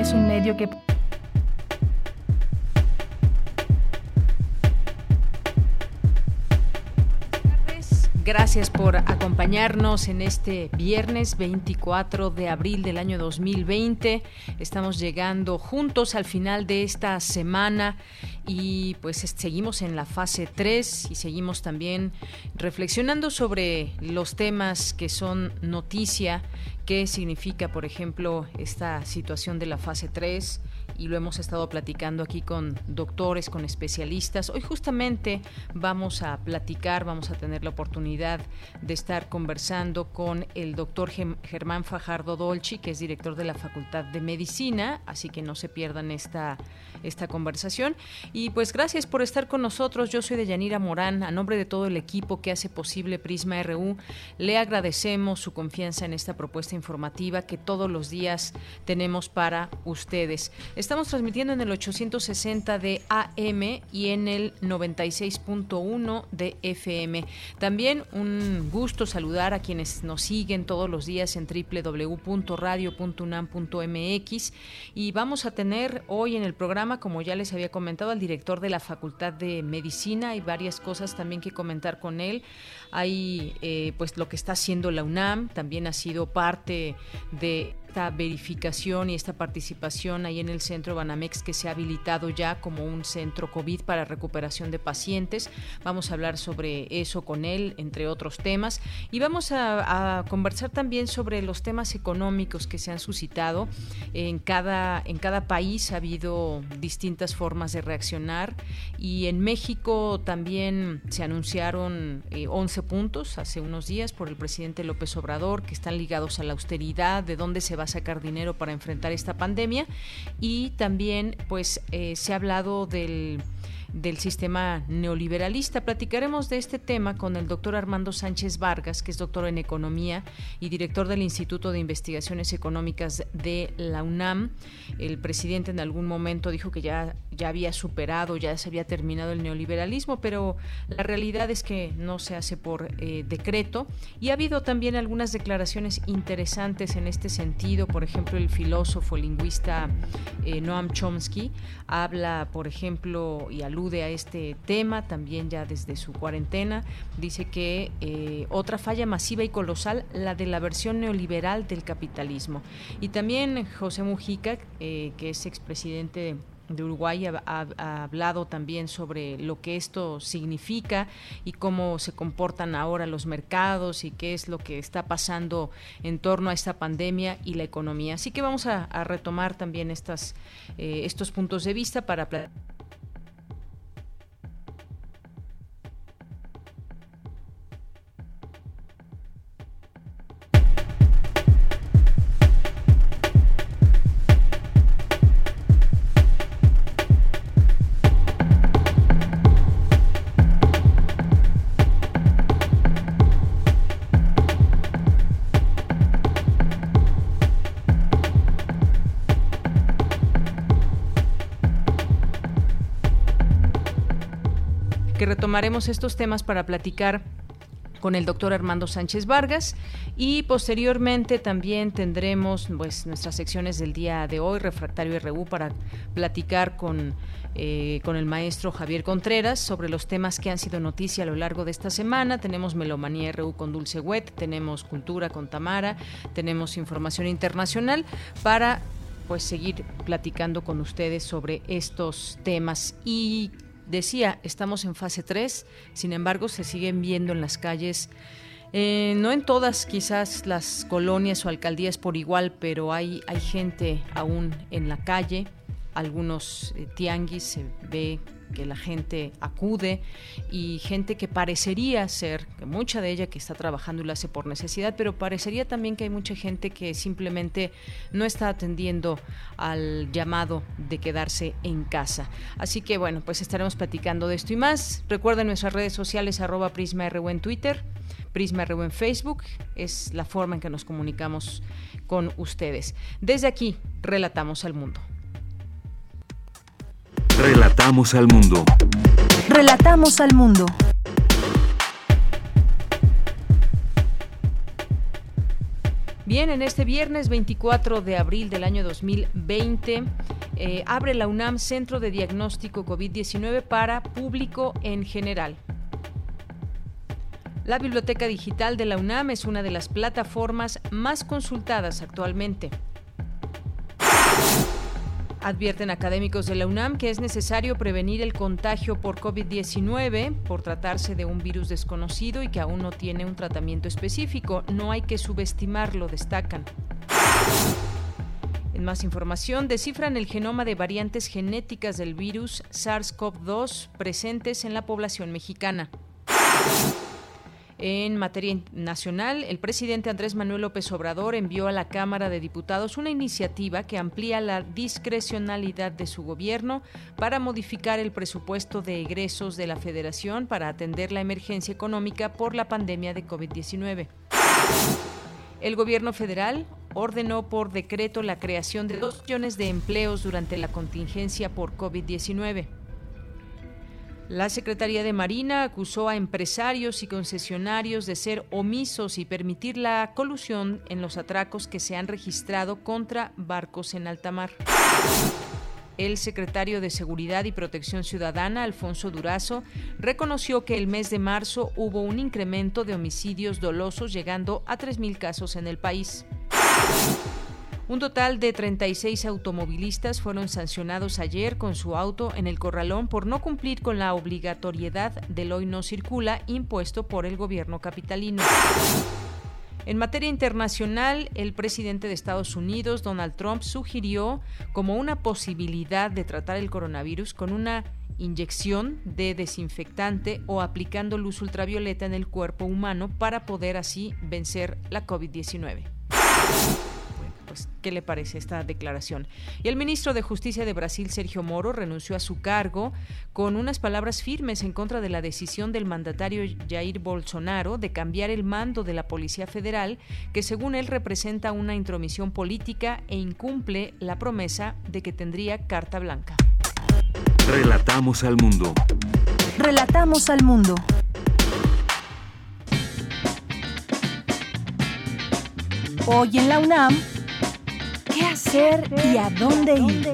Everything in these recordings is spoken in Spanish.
Es un medio que... Gracias por acompañarnos en este viernes 24 de abril del año 2020. Estamos llegando juntos al final de esta semana y pues seguimos en la fase 3 y seguimos también reflexionando sobre los temas que son noticia, qué significa, por ejemplo, esta situación de la fase 3 y lo hemos estado platicando aquí con doctores, con especialistas. Hoy justamente vamos a platicar, vamos a tener la oportunidad de estar conversando con el doctor Germán Fajardo Dolci, que es director de la Facultad de Medicina, así que no se pierdan esta esta conversación. Y pues gracias por estar con nosotros. Yo soy de Yanira Morán. A nombre de todo el equipo que hace posible Prisma RU, le agradecemos su confianza en esta propuesta informativa que todos los días tenemos para ustedes. Estamos transmitiendo en el 860 de AM y en el 96.1 de FM. También un gusto saludar a quienes nos siguen todos los días en www.radio.unam.mx y vamos a tener hoy en el programa como ya les había comentado, al director de la Facultad de Medicina. Hay varias cosas también que comentar con él. Hay eh, pues lo que está haciendo la UNAM, también ha sido parte de esta verificación y esta participación ahí en el centro Banamex que se ha habilitado ya como un centro COVID para recuperación de pacientes. Vamos a hablar sobre eso con él, entre otros temas. Y vamos a, conversar también sobre los temas económicos que se han suscitado. En cada, en cada país ha habido distintas formas de reaccionar y en México también se anunciaron 11 eh, puntos hace unos días por el presidente López Obrador que están ligados a la austeridad, de dónde se va a sacar dinero para enfrentar esta pandemia. Y también pues eh, se ha hablado del del sistema neoliberalista. Platicaremos de este tema con el doctor Armando Sánchez Vargas, que es doctor en economía y director del Instituto de Investigaciones Económicas de la UNAM. El presidente en algún momento dijo que ya, ya había superado, ya se había terminado el neoliberalismo, pero la realidad es que no se hace por eh, decreto. Y ha habido también algunas declaraciones interesantes en este sentido. Por ejemplo, el filósofo lingüista eh, Noam Chomsky habla, por ejemplo, y alude a este tema, también ya desde su cuarentena. Dice que eh, otra falla masiva y colosal, la de la versión neoliberal del capitalismo. Y también José Mujica, eh, que es expresidente de Uruguay ha, hablado también sobre lo que esto significa y cómo se comportan ahora los mercados y qué es lo que está pasando en torno a esta pandemia y la economía. Así que vamos a, retomar también estas, eh, estos puntos de vista para retomaremos estos temas para platicar con el doctor Armando Sánchez Vargas y posteriormente también tendremos pues nuestras secciones del día de hoy, Refractario RU, para platicar con, eh, con el maestro Javier Contreras sobre los temas que han sido noticia a lo largo de esta semana. Tenemos Melomanía RU con Dulce Wet, tenemos Cultura con Tamara, tenemos información internacional para pues seguir platicando con ustedes sobre estos temas y Decía, estamos en fase 3, sin embargo se siguen viendo en las calles, eh, no en todas quizás las colonias o alcaldías por igual, pero hay, hay gente aún en la calle, algunos eh, tianguis se ve que la gente acude y gente que parecería ser, que mucha de ella que está trabajando y lo hace por necesidad, pero parecería también que hay mucha gente que simplemente no está atendiendo al llamado de quedarse en casa. Así que bueno, pues estaremos platicando de esto y más. Recuerden nuestras redes sociales arroba PrismaRU en Twitter, PrismaRU en Facebook, es la forma en que nos comunicamos con ustedes. Desde aquí, relatamos al mundo. Relatamos al mundo. Relatamos al mundo. Bien, en este viernes 24 de abril del año 2020 eh, abre la UNAM Centro de Diagnóstico COVID-19 para público en general. La Biblioteca Digital de la UNAM es una de las plataformas más consultadas actualmente. Advierten académicos de la UNAM que es necesario prevenir el contagio por COVID-19 por tratarse de un virus desconocido y que aún no tiene un tratamiento específico. No hay que subestimarlo, destacan. En más información, descifran el genoma de variantes genéticas del virus SARS-CoV-2 presentes en la población mexicana. En materia nacional, el presidente Andrés Manuel López Obrador envió a la Cámara de Diputados una iniciativa que amplía la discrecionalidad de su gobierno para modificar el presupuesto de egresos de la Federación para atender la emergencia económica por la pandemia de COVID-19. El gobierno federal ordenó por decreto la creación de dos millones de empleos durante la contingencia por COVID-19. La Secretaría de Marina acusó a empresarios y concesionarios de ser omisos y permitir la colusión en los atracos que se han registrado contra barcos en alta mar. El secretario de Seguridad y Protección Ciudadana, Alfonso Durazo, reconoció que el mes de marzo hubo un incremento de homicidios dolosos llegando a 3.000 casos en el país. Un total de 36 automovilistas fueron sancionados ayer con su auto en el corralón por no cumplir con la obligatoriedad del hoy no circula impuesto por el gobierno capitalino. En materia internacional, el presidente de Estados Unidos, Donald Trump, sugirió como una posibilidad de tratar el coronavirus con una inyección de desinfectante o aplicando luz ultravioleta en el cuerpo humano para poder así vencer la COVID-19 pues, ¿qué le parece esta declaración? Y el ministro de Justicia de Brasil, Sergio Moro, renunció a su cargo con unas palabras firmes en contra de la decisión del mandatario Jair Bolsonaro de cambiar el mando de la Policía Federal, que según él representa una intromisión política e incumple la promesa de que tendría carta blanca. Relatamos al mundo. Relatamos al mundo. Hoy en la UNAM, ¿Qué hacer y a dónde ir?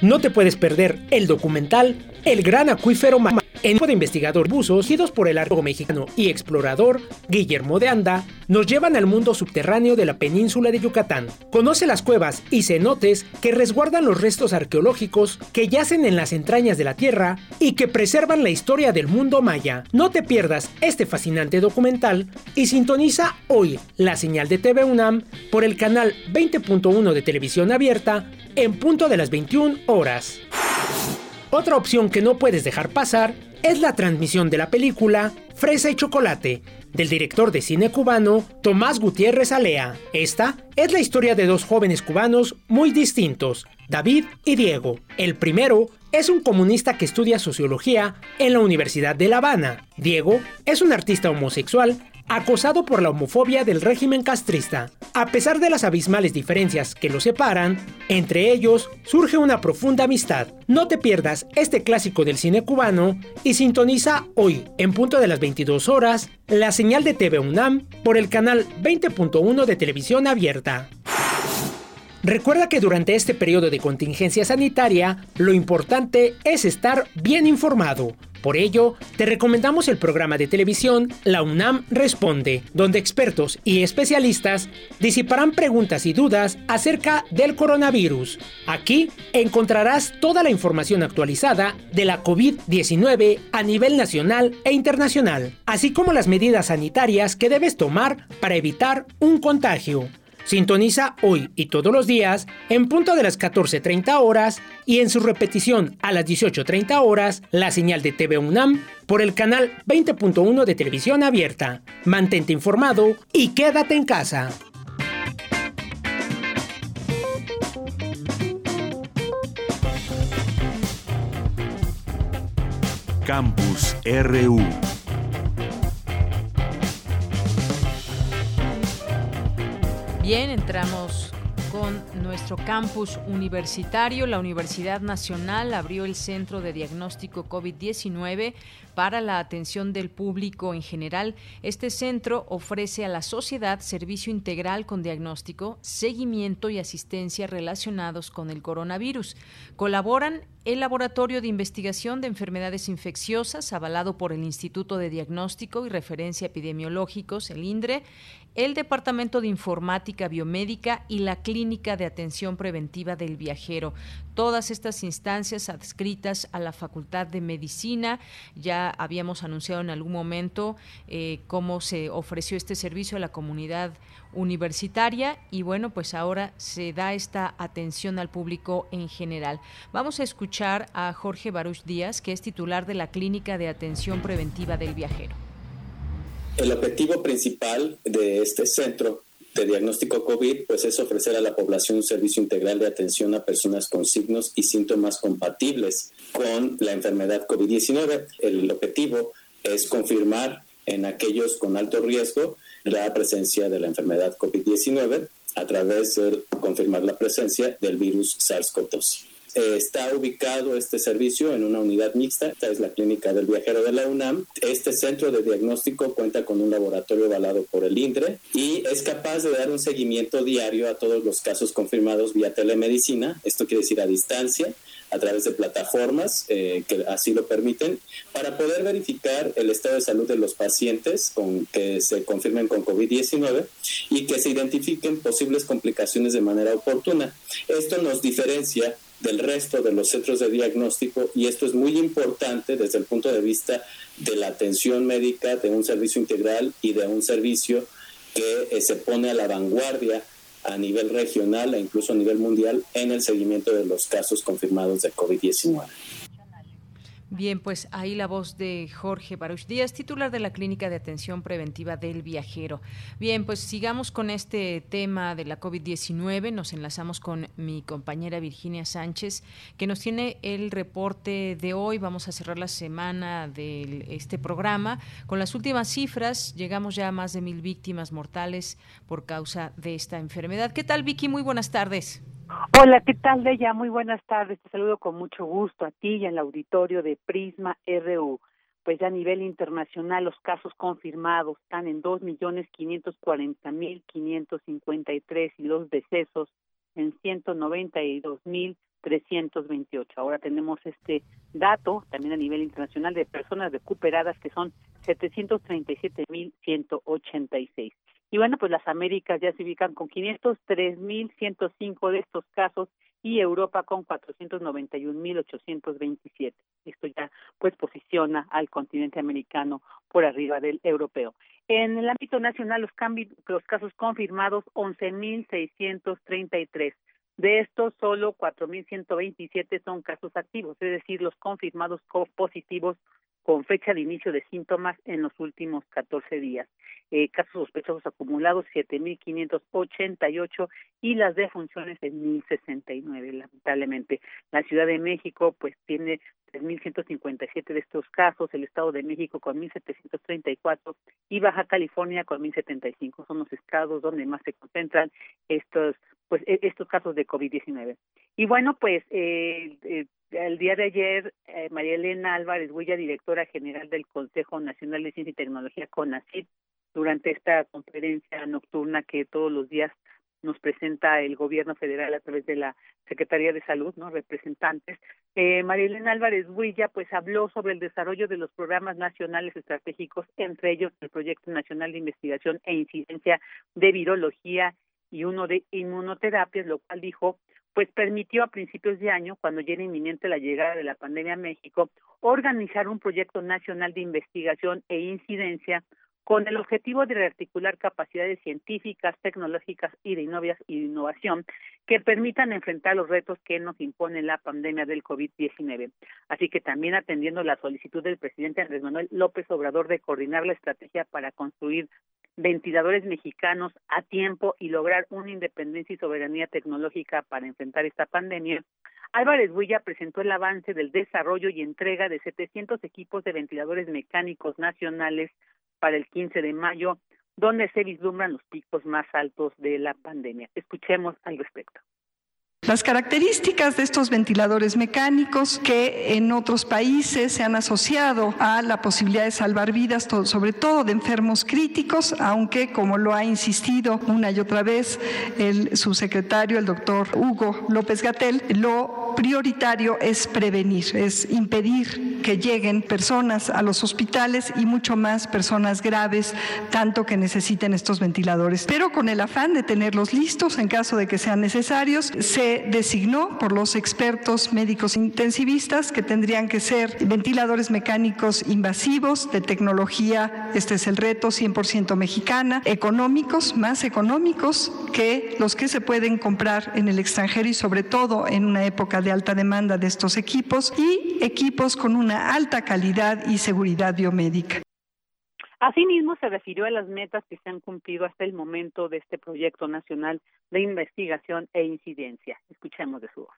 No te puedes perder el documental El Gran Acuífero en de investigador buzos, guiados por el arqueólogo mexicano y explorador Guillermo de Anda, nos llevan al mundo subterráneo de la península de Yucatán. Conoce las cuevas y cenotes que resguardan los restos arqueológicos que yacen en las entrañas de la Tierra y que preservan la historia del mundo maya. No te pierdas este fascinante documental y sintoniza hoy la señal de TV UNAM por el canal 20.1 de televisión abierta en punto de las 21 horas. Otra opción que no puedes dejar pasar es la transmisión de la película Fresa y Chocolate, del director de cine cubano Tomás Gutiérrez Alea. Esta es la historia de dos jóvenes cubanos muy distintos, David y Diego. El primero es un comunista que estudia sociología en la Universidad de La Habana. Diego es un artista homosexual acosado por la homofobia del régimen castrista. A pesar de las abismales diferencias que los separan, entre ellos surge una profunda amistad. No te pierdas este clásico del cine cubano y sintoniza hoy, en punto de las 22 horas, la señal de TV UNAM por el canal 20.1 de televisión abierta. Recuerda que durante este periodo de contingencia sanitaria, lo importante es estar bien informado. Por ello, te recomendamos el programa de televisión La UNAM Responde, donde expertos y especialistas disiparán preguntas y dudas acerca del coronavirus. Aquí encontrarás toda la información actualizada de la COVID-19 a nivel nacional e internacional, así como las medidas sanitarias que debes tomar para evitar un contagio. Sintoniza hoy y todos los días en punto de las 14.30 horas y en su repetición a las 18.30 horas la señal de TV UNAM por el canal 20.1 de televisión abierta. Mantente informado y quédate en casa. Campus RU Bien, entramos con nuestro campus universitario. La Universidad Nacional abrió el Centro de Diagnóstico COVID-19 para la atención del público en general. Este centro ofrece a la sociedad servicio integral con diagnóstico, seguimiento y asistencia relacionados con el coronavirus. Colaboran el Laboratorio de Investigación de Enfermedades Infecciosas, avalado por el Instituto de Diagnóstico y Referencia Epidemiológicos, el INDRE, el Departamento de Informática Biomédica y la Clínica de Atención Preventiva del Viajero. Todas estas instancias adscritas a la Facultad de Medicina. Ya habíamos anunciado en algún momento eh, cómo se ofreció este servicio a la comunidad universitaria y bueno, pues ahora se da esta atención al público en general. Vamos a escuchar a Jorge Baruch Díaz, que es titular de la Clínica de Atención Preventiva del Viajero. El objetivo principal de este centro de diagnóstico COVID pues es ofrecer a la población un servicio integral de atención a personas con signos y síntomas compatibles con la enfermedad COVID-19. El objetivo es confirmar en aquellos con alto riesgo la presencia de la enfermedad COVID-19 a través de confirmar la presencia del virus SARS-CoV-2. Eh, está ubicado este servicio en una unidad mixta, esta es la clínica del viajero de la UNAM. Este centro de diagnóstico cuenta con un laboratorio avalado por el INDRE y es capaz de dar un seguimiento diario a todos los casos confirmados vía telemedicina, esto quiere decir a distancia, a través de plataformas eh, que así lo permiten, para poder verificar el estado de salud de los pacientes con, que se confirmen con COVID-19 y que se identifiquen posibles complicaciones de manera oportuna. Esto nos diferencia del resto de los centros de diagnóstico y esto es muy importante desde el punto de vista de la atención médica, de un servicio integral y de un servicio que eh, se pone a la vanguardia a nivel regional e incluso a nivel mundial en el seguimiento de los casos confirmados de COVID-19. Bien, pues ahí la voz de Jorge Baruch Díaz, titular de la Clínica de Atención Preventiva del Viajero. Bien, pues sigamos con este tema de la COVID-19. Nos enlazamos con mi compañera Virginia Sánchez, que nos tiene el reporte de hoy. Vamos a cerrar la semana de este programa con las últimas cifras. Llegamos ya a más de mil víctimas mortales por causa de esta enfermedad. ¿Qué tal, Vicky? Muy buenas tardes. Hola, ¿qué tal, Deya? Muy buenas tardes. Te saludo con mucho gusto a ti y al auditorio de Prisma RU. Pues ya a nivel internacional los casos confirmados están en dos millones quinientos cuarenta mil quinientos cincuenta y tres y los decesos en ciento noventa y dos mil trescientos veintiocho. Ahora tenemos este dato también a nivel internacional de personas recuperadas que son setecientos treinta y bueno, pues las Américas ya se ubican con 503.105 de estos casos y Europa con 491.827. Esto ya pues posiciona al continente americano por arriba del europeo. En el ámbito nacional, los, cambios, los casos confirmados, 11.633. De estos, solo 4.127 son casos activos, es decir, los confirmados positivos con fecha de inicio de síntomas en los últimos 14 días. Eh, casos sospechosos acumulados 7.588 y las defunciones en 1.069, lamentablemente. La Ciudad de México pues tiene 3.157 de estos casos, el Estado de México con 1.734 y Baja California con 1.075. Son los estados donde más se concentran estos pues e-, estos casos de COVID-19. Y bueno, pues eh, eh, el día de ayer, eh, María Elena Álvarez Huella, directora general del Consejo Nacional de Ciencia y Tecnología, CONACYT, durante esta conferencia nocturna que todos los días nos presenta el gobierno federal a través de la Secretaría de Salud, ¿no? Representantes. Eh, María Elena Álvarez Huilla, pues habló sobre el desarrollo de los programas nacionales estratégicos, entre ellos el Proyecto Nacional de Investigación e Incidencia de Virología y uno de inmunoterapias, lo cual dijo pues permitió a principios de año, cuando ya era inminente la llegada de la pandemia a México, organizar un proyecto nacional de investigación e incidencia con el objetivo de rearticular capacidades científicas, tecnológicas y de innovación que permitan enfrentar los retos que nos impone la pandemia del COVID-19. Así que también atendiendo la solicitud del presidente Andrés Manuel López Obrador de coordinar la estrategia para construir ventiladores mexicanos a tiempo y lograr una independencia y soberanía tecnológica para enfrentar esta pandemia, Álvarez Huilla presentó el avance del desarrollo y entrega de 700 equipos de ventiladores mecánicos nacionales para el 15 de mayo, donde se vislumbran los picos más altos de la pandemia. Escuchemos al respecto. Las características de estos ventiladores mecánicos que en otros países se han asociado a la posibilidad de salvar vidas, sobre todo de enfermos críticos, aunque como lo ha insistido una y otra vez el subsecretario, el doctor Hugo López Gatel, lo prioritario es prevenir, es impedir que lleguen personas a los hospitales y mucho más personas graves, tanto que necesiten estos ventiladores. Pero con el afán de tenerlos listos en caso de que sean necesarios, se designó por los expertos médicos intensivistas que tendrían que ser ventiladores mecánicos invasivos de tecnología, este es el reto, 100% mexicana, económicos, más económicos que los que se pueden comprar en el extranjero y sobre todo en una época de alta demanda de estos equipos y equipos con una alta calidad y seguridad biomédica. Asimismo, se refirió a las metas que se han cumplido hasta el momento de este proyecto nacional de investigación e incidencia. Escuchemos de su voz.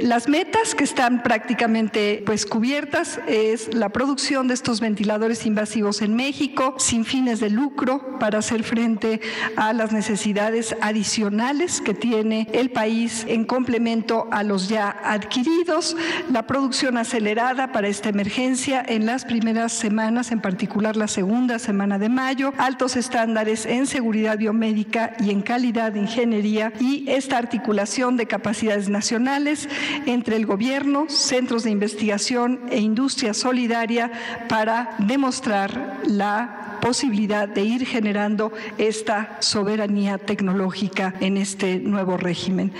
Las metas que están prácticamente pues cubiertas es la producción de estos ventiladores invasivos en México sin fines de lucro para hacer frente a las necesidades adicionales que tiene el país en complemento a los ya adquiridos, la producción acelerada para esta emergencia en las primeras semanas, en particular la segunda semana de mayo, altos estándares en seguridad biomédica y en calidad de ingeniería y esta articulación de capacidades nacionales entre el gobierno, centros de investigación e industria solidaria para demostrar la posibilidad de ir generando esta soberanía tecnológica en este nuevo régimen.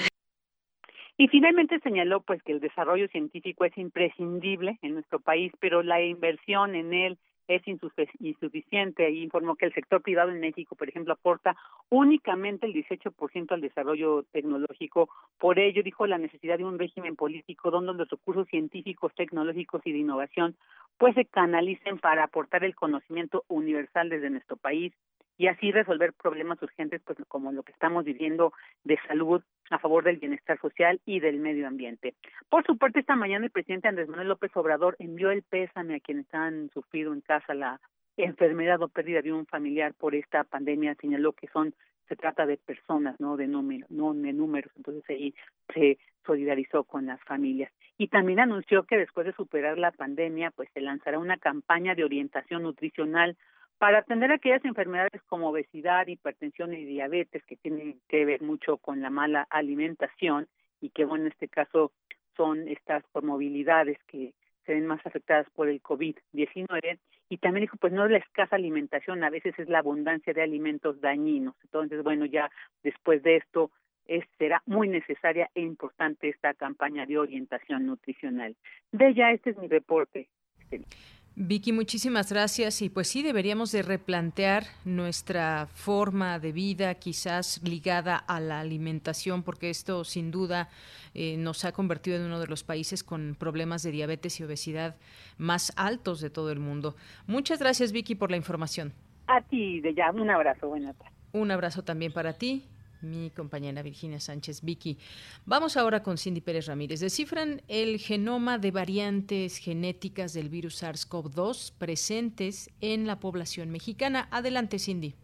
Y finalmente señaló pues que el desarrollo científico es imprescindible en nuestro país, pero la inversión en él es insuficiente y informó que el sector privado en México, por ejemplo, aporta únicamente el 18% al desarrollo tecnológico. Por ello, dijo la necesidad de un régimen político donde los recursos científicos, tecnológicos y de innovación pues se canalicen para aportar el conocimiento universal desde nuestro país y así resolver problemas urgentes pues como lo que estamos viviendo de salud a favor del bienestar social y del medio ambiente. Por su parte, esta mañana el presidente Andrés Manuel López Obrador envió el pésame a quienes han sufrido en casa la enfermedad o pérdida de un familiar por esta pandemia. Señaló que son se trata de personas, no de números, no de números. Entonces ahí se solidarizó con las familias y también anunció que después de superar la pandemia, pues se lanzará una campaña de orientación nutricional para atender aquellas enfermedades como obesidad, hipertensión y diabetes que tienen que ver mucho con la mala alimentación y que, bueno, en este caso son estas comorbilidades que se ven más afectadas por el COVID-19 y también dijo, pues no es la escasa alimentación, a veces es la abundancia de alimentos dañinos. Entonces, bueno, ya después de esto es, será muy necesaria e importante esta campaña de orientación nutricional. De ella, este es mi reporte. Vicky, muchísimas gracias. Y pues sí, deberíamos de replantear nuestra forma de vida, quizás ligada a la alimentación, porque esto sin duda eh, nos ha convertido en uno de los países con problemas de diabetes y obesidad más altos de todo el mundo. Muchas gracias, Vicky, por la información. A ti, de ya, un abrazo, buenas tardes. Un abrazo también para ti mi compañera Virginia Sánchez Vicky. Vamos ahora con Cindy Pérez Ramírez. Descifran el genoma de variantes genéticas del virus SARS-CoV-2 presentes en la población mexicana. Adelante, Cindy.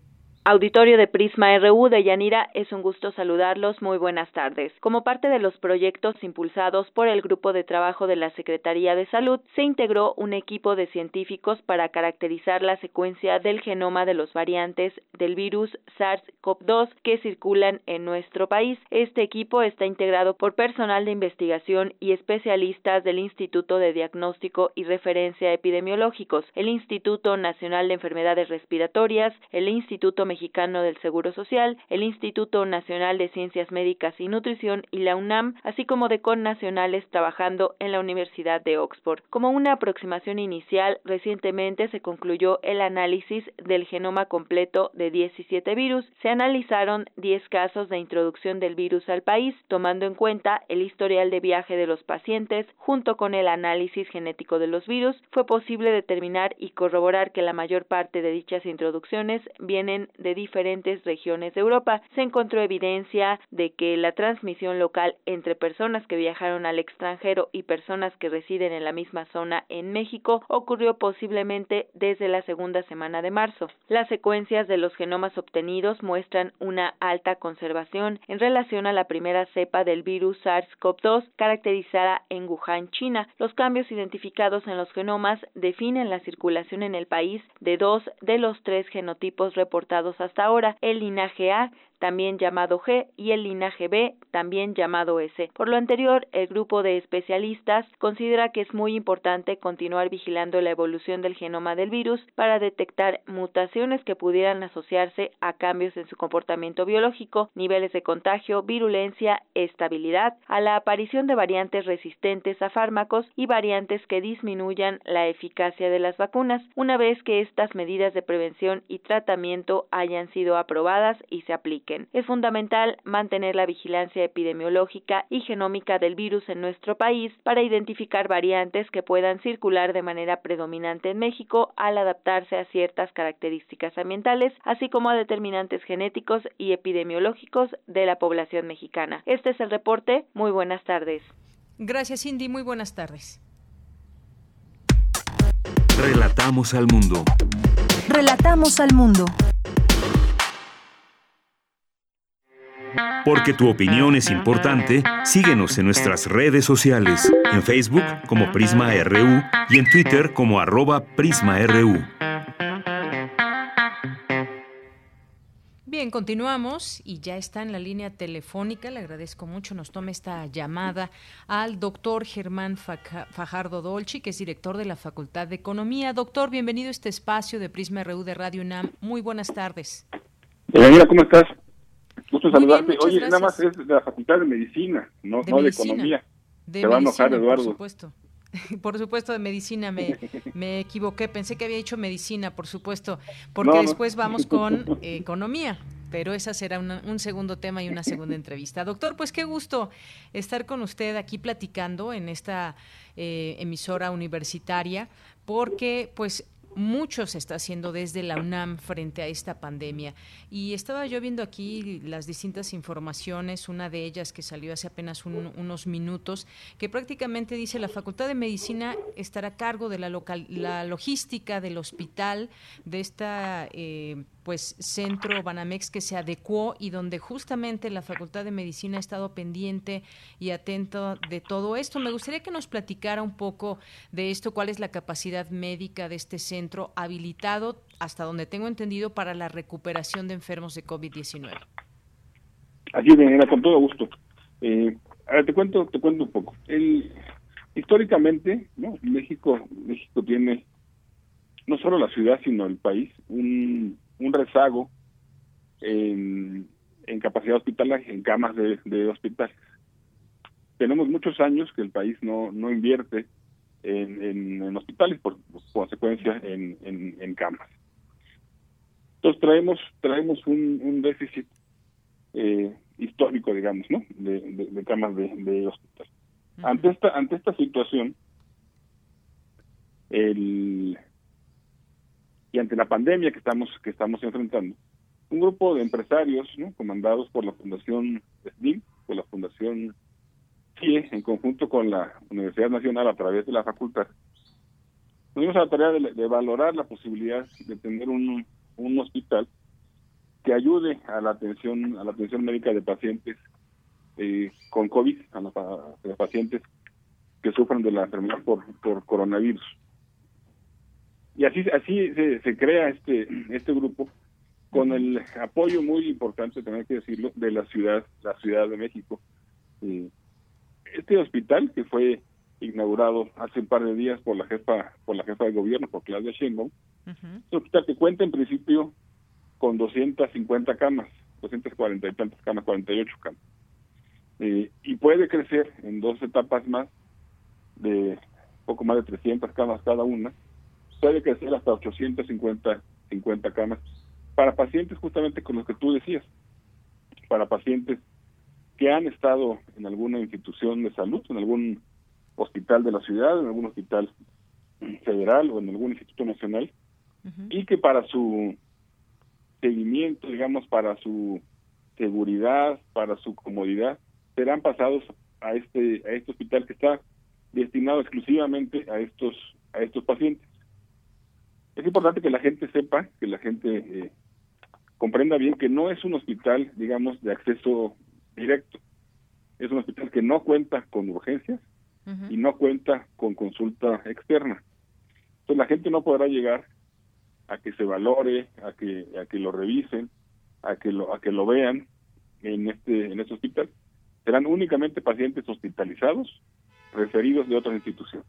Auditorio de Prisma RU de Yanira, es un gusto saludarlos. Muy buenas tardes. Como parte de los proyectos impulsados por el Grupo de Trabajo de la Secretaría de Salud, se integró un equipo de científicos para caracterizar la secuencia del genoma de los variantes del virus SARS-CoV-2 que circulan en nuestro país. Este equipo está integrado por personal de investigación y especialistas del Instituto de Diagnóstico y Referencia Epidemiológicos, el Instituto Nacional de Enfermedades Respiratorias, el Instituto Mexicano del Seguro Social, el Instituto Nacional de Ciencias Médicas y Nutrición y la UNAM, así como de connacionales trabajando en la Universidad de Oxford. Como una aproximación inicial, recientemente se concluyó el análisis del genoma completo de 17 virus. Se analizaron 10 casos de introducción del virus al país, tomando en cuenta el historial de viaje de los pacientes, junto con el análisis genético de los virus, fue posible determinar y corroborar que la mayor parte de dichas introducciones vienen de diferentes regiones de Europa. Se encontró evidencia de que la transmisión local entre personas que viajaron al extranjero y personas que residen en la misma zona en México ocurrió posiblemente desde la segunda semana de marzo. Las secuencias de los genomas obtenidos muestran una alta conservación en relación a la primera cepa del virus SARS-CoV-2 caracterizada en Wuhan, China. Los cambios identificados en los genomas definen la circulación en el país de dos de los tres genotipos reportados hasta ahora, el linaje A también llamado G, y el linaje B, también llamado S. Por lo anterior, el grupo de especialistas considera que es muy importante continuar vigilando la evolución del genoma del virus para detectar mutaciones que pudieran asociarse a cambios en su comportamiento biológico, niveles de contagio, virulencia, estabilidad, a la aparición de variantes resistentes a fármacos y variantes que disminuyan la eficacia de las vacunas, una vez que estas medidas de prevención y tratamiento hayan sido aprobadas y se apliquen. Es fundamental mantener la vigilancia epidemiológica y genómica del virus en nuestro país para identificar variantes que puedan circular de manera predominante en México al adaptarse a ciertas características ambientales, así como a determinantes genéticos y epidemiológicos de la población mexicana. Este es el reporte. Muy buenas tardes. Gracias, Cindy. Muy buenas tardes. Relatamos al mundo. Relatamos al mundo. Porque tu opinión es importante, síguenos en nuestras redes sociales, en Facebook como Prisma RU y en Twitter como arroba PrismaRU. Bien, continuamos y ya está en la línea telefónica. Le agradezco mucho. Nos tome esta llamada al doctor Germán Fajardo Dolci, que es director de la Facultad de Economía. Doctor, bienvenido a este espacio de Prisma RU de Radio UNAM. Muy buenas tardes. Hola, ¿cómo estás? Gusto saludarte. Oye, nada más es de la Facultad de Medicina, no de, no de Economía. De Se va a enojar, Eduardo. Por supuesto. Por supuesto, de medicina me, me, equivoqué. Pensé que había dicho medicina, por supuesto, porque después vamos con economía. Pero esa será un segundo tema y una segunda entrevista. Doctor, pues qué gusto estar con usted aquí platicando en esta eh, emisora universitaria, porque pues mucho se está haciendo desde la UNAM frente a esta pandemia. Y estaba yo viendo aquí las distintas informaciones, una de ellas que salió hace apenas unos minutos, que prácticamente dice la Facultad de Medicina estará a cargo de la, local, la logística del hospital, de esta eh, pues centro Banamex que se adecuó y donde justamente la Facultad de Medicina ha estado pendiente y atento de todo esto. Me gustaría que nos platicara un poco de esto, cuál es la capacidad médica de este centro habilitado, hasta donde tengo entendido, para la recuperación de enfermos de COVID-19. Así es, con todo gusto. Eh, ahora te cuento, te cuento un poco. El, históricamente, ¿no? México, México tiene no solo la ciudad, sino el país, un rezago en, capacidad hospitalaria, en camas de, hospitales. Tenemos muchos años que el país no, no invierte en, hospitales, por, consecuencia en, en, camas. Entonces traemos traemos un, déficit eh, histórico, digamos, ¿no? De, camas de, de hospital. Ante esta ante esta situación, el y ante la pandemia que estamos que estamos enfrentando un grupo de empresarios ¿no? comandados por la fundación SNIM por la fundación CIE en conjunto con la Universidad Nacional a través de la facultad nos dimos a la tarea de, valorar la posibilidad de tener un, un hospital que ayude a la atención a la atención médica de pacientes eh, con COVID a, los pacientes que sufren de la enfermedad por, por coronavirus. Y así así se, crea este este grupo con el apoyo muy importante también que decirlo de la ciudad la ciudad de México este hospital que fue inaugurado hace un par de días por la jefa por la jefa de gobierno por Claudia Sheinbaum es un hospital que cuenta en principio con 250 camas, 240 y tantas camas, 48 camas. Eh, y puede crecer en dos etapas más de poco más de 300 camas cada una, puede crecer hasta 850 50 camas para pacientes justamente con los que tú decías, para pacientes que han estado en alguna institución de salud, en algún hospital de la ciudad, en algún hospital federal o en algún instituto nacional, y que para su seguimiento, digamos, para su seguridad, para su comodidad, serán pasados a este a este hospital que está destinado exclusivamente a estos a estos pacientes. Es importante que la gente sepa, que la gente eh, comprenda bien que no es un hospital, digamos, de acceso directo. Es un hospital que no cuenta con urgencias y no cuenta con consulta externa. Entonces la gente no podrá llegar a que se valore, a que a que lo revisen, a que lo a que lo vean en este en este hospital. Serán únicamente pacientes hospitalizados referidos de otras instituciones.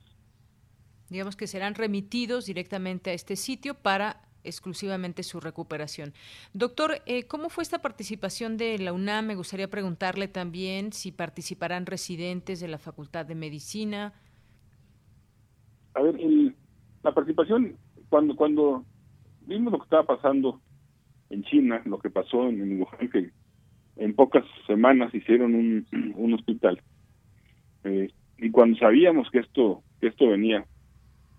Digamos que serán remitidos directamente a este sitio para exclusivamente su recuperación. Doctor, eh, ¿cómo fue esta participación de la UNAM? Me gustaría preguntarle también si participarán residentes de la Facultad de Medicina. A ver, la participación, cuando, cuando vimos lo que estaba pasando en China, lo que pasó en, Wuhan, que en pocas semanas hicieron un, hospital, eh, y cuando sabíamos que esto, que esto venía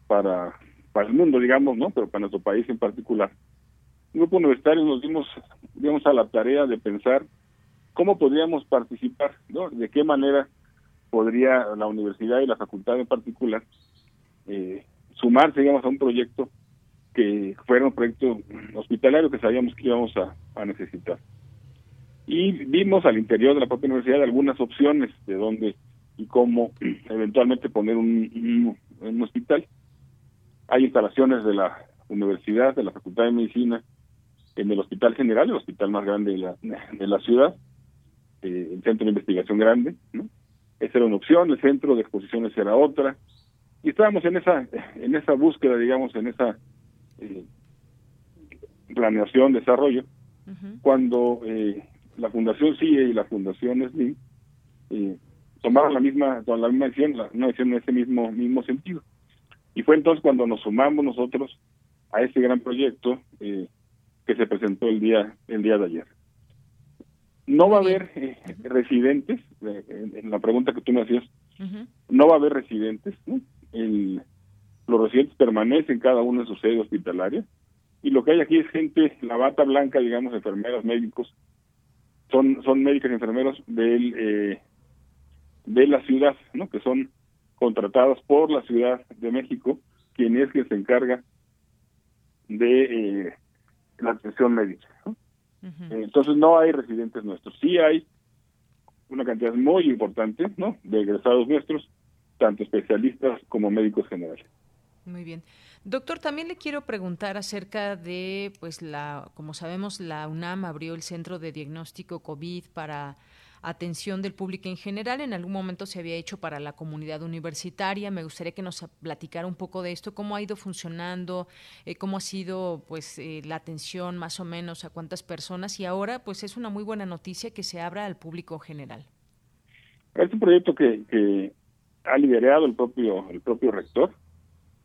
para para el mundo, digamos, ¿no? Pero para nuestro país en particular. Un grupo universitario nos dimos, digamos, a la tarea de pensar cómo podríamos participar, ¿no? De qué manera podría la universidad y la facultad en particular eh, sumarse, digamos, a un proyecto que fuera un proyecto hospitalario que sabíamos que íbamos a, necesitar. Y vimos al interior de la propia universidad algunas opciones de dónde y cómo eventualmente poner un, un hospital. Hay instalaciones de la universidad, de la Facultad de Medicina, en el Hospital General, el hospital más grande de la, de la ciudad, eh, el centro de investigación grande, ¿no? Esa era una opción, el centro de exposiciones era otra, y estábamos en esa, en esa búsqueda, digamos, en esa eh, planeación, desarrollo, cuando eh, la Fundación CIE y la Fundación SLIM eh, tomaron la misma, la misma decisión, la, una decisión en ese mismo, mismo sentido. Y fue entonces cuando nos sumamos nosotros a ese gran proyecto eh, que se presentó el día el día de ayer. No va a haber eh, residentes, eh, en, la pregunta que tú me hacías, no va a haber residentes, los residentes permanecen cada uno en su sede hospitalaria y lo que hay aquí es gente, la bata blanca, digamos, enfermeros, médicos, son son médicos y enfermeros del, de la ciudad, ¿no? Que son contratados por la Ciudad de México, quien es quien se encarga de eh, la atención médica. Entonces no hay residentes nuestros, sí hay una cantidad muy importante ¿no? de egresados nuestros, tanto especialistas como médicos generales. Muy bien. Doctor, también le quiero preguntar acerca de, pues, la, como sabemos, la UNAM abrió el Centro de Diagnóstico COVID para atención del público en general. En algún momento se había hecho para la comunidad universitaria. Me gustaría que nos platicara un poco de esto, cómo ha ido funcionando, eh, cómo ha sido pues eh, la atención más o menos a cuántas personas y ahora pues es una muy buena noticia que se abra al público general. Es un proyecto que, ha liderado el propio el propio rector,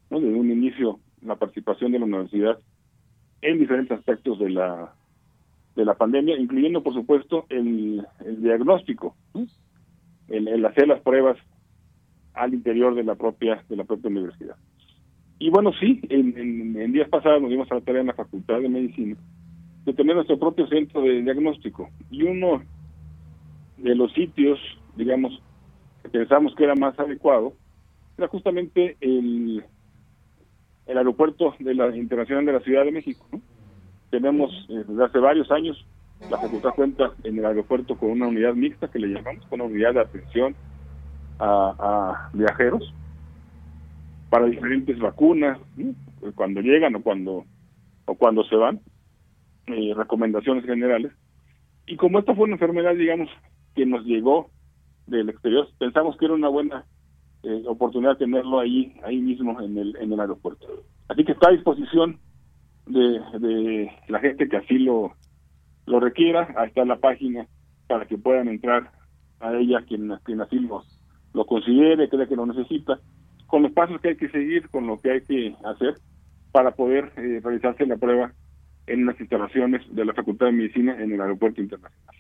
desde un inicio la participación de la universidad en diferentes aspectos de la de la pandemia, incluyendo, por supuesto, el, diagnóstico, el, hacer las pruebas al interior de la propia de la propia universidad. Y bueno, sí, en, días pasados nos dimos a la tarea en la Facultad de Medicina de tener nuestro propio centro de diagnóstico. Y uno de los sitios, digamos, que pensamos que era más adecuado, era justamente el, el aeropuerto de la Internacional de la Ciudad de México. ¿no? Tenemos eh, desde hace varios años, la facultad cuenta en el aeropuerto con una unidad mixta que le llamamos, con una unidad de atención a, viajeros para diferentes vacunas, cuando llegan o cuando o cuando se van, eh, recomendaciones generales. Y como esta fue una enfermedad, digamos, que nos llegó del exterior, pensamos que era una buena eh, oportunidad tenerlo ahí ahí mismo en el en el aeropuerto. Así que está a disposición de, la gente que así lo, lo requiera. Ahí está la página para que puedan entrar a ella quien, quien así lo, lo considere, cree que lo necesita, con los pasos que hay que seguir, con lo que hay que hacer para poder eh, realizarse la prueba en las instalaciones de la Facultad de Medicina en el Aeropuerto Internacional.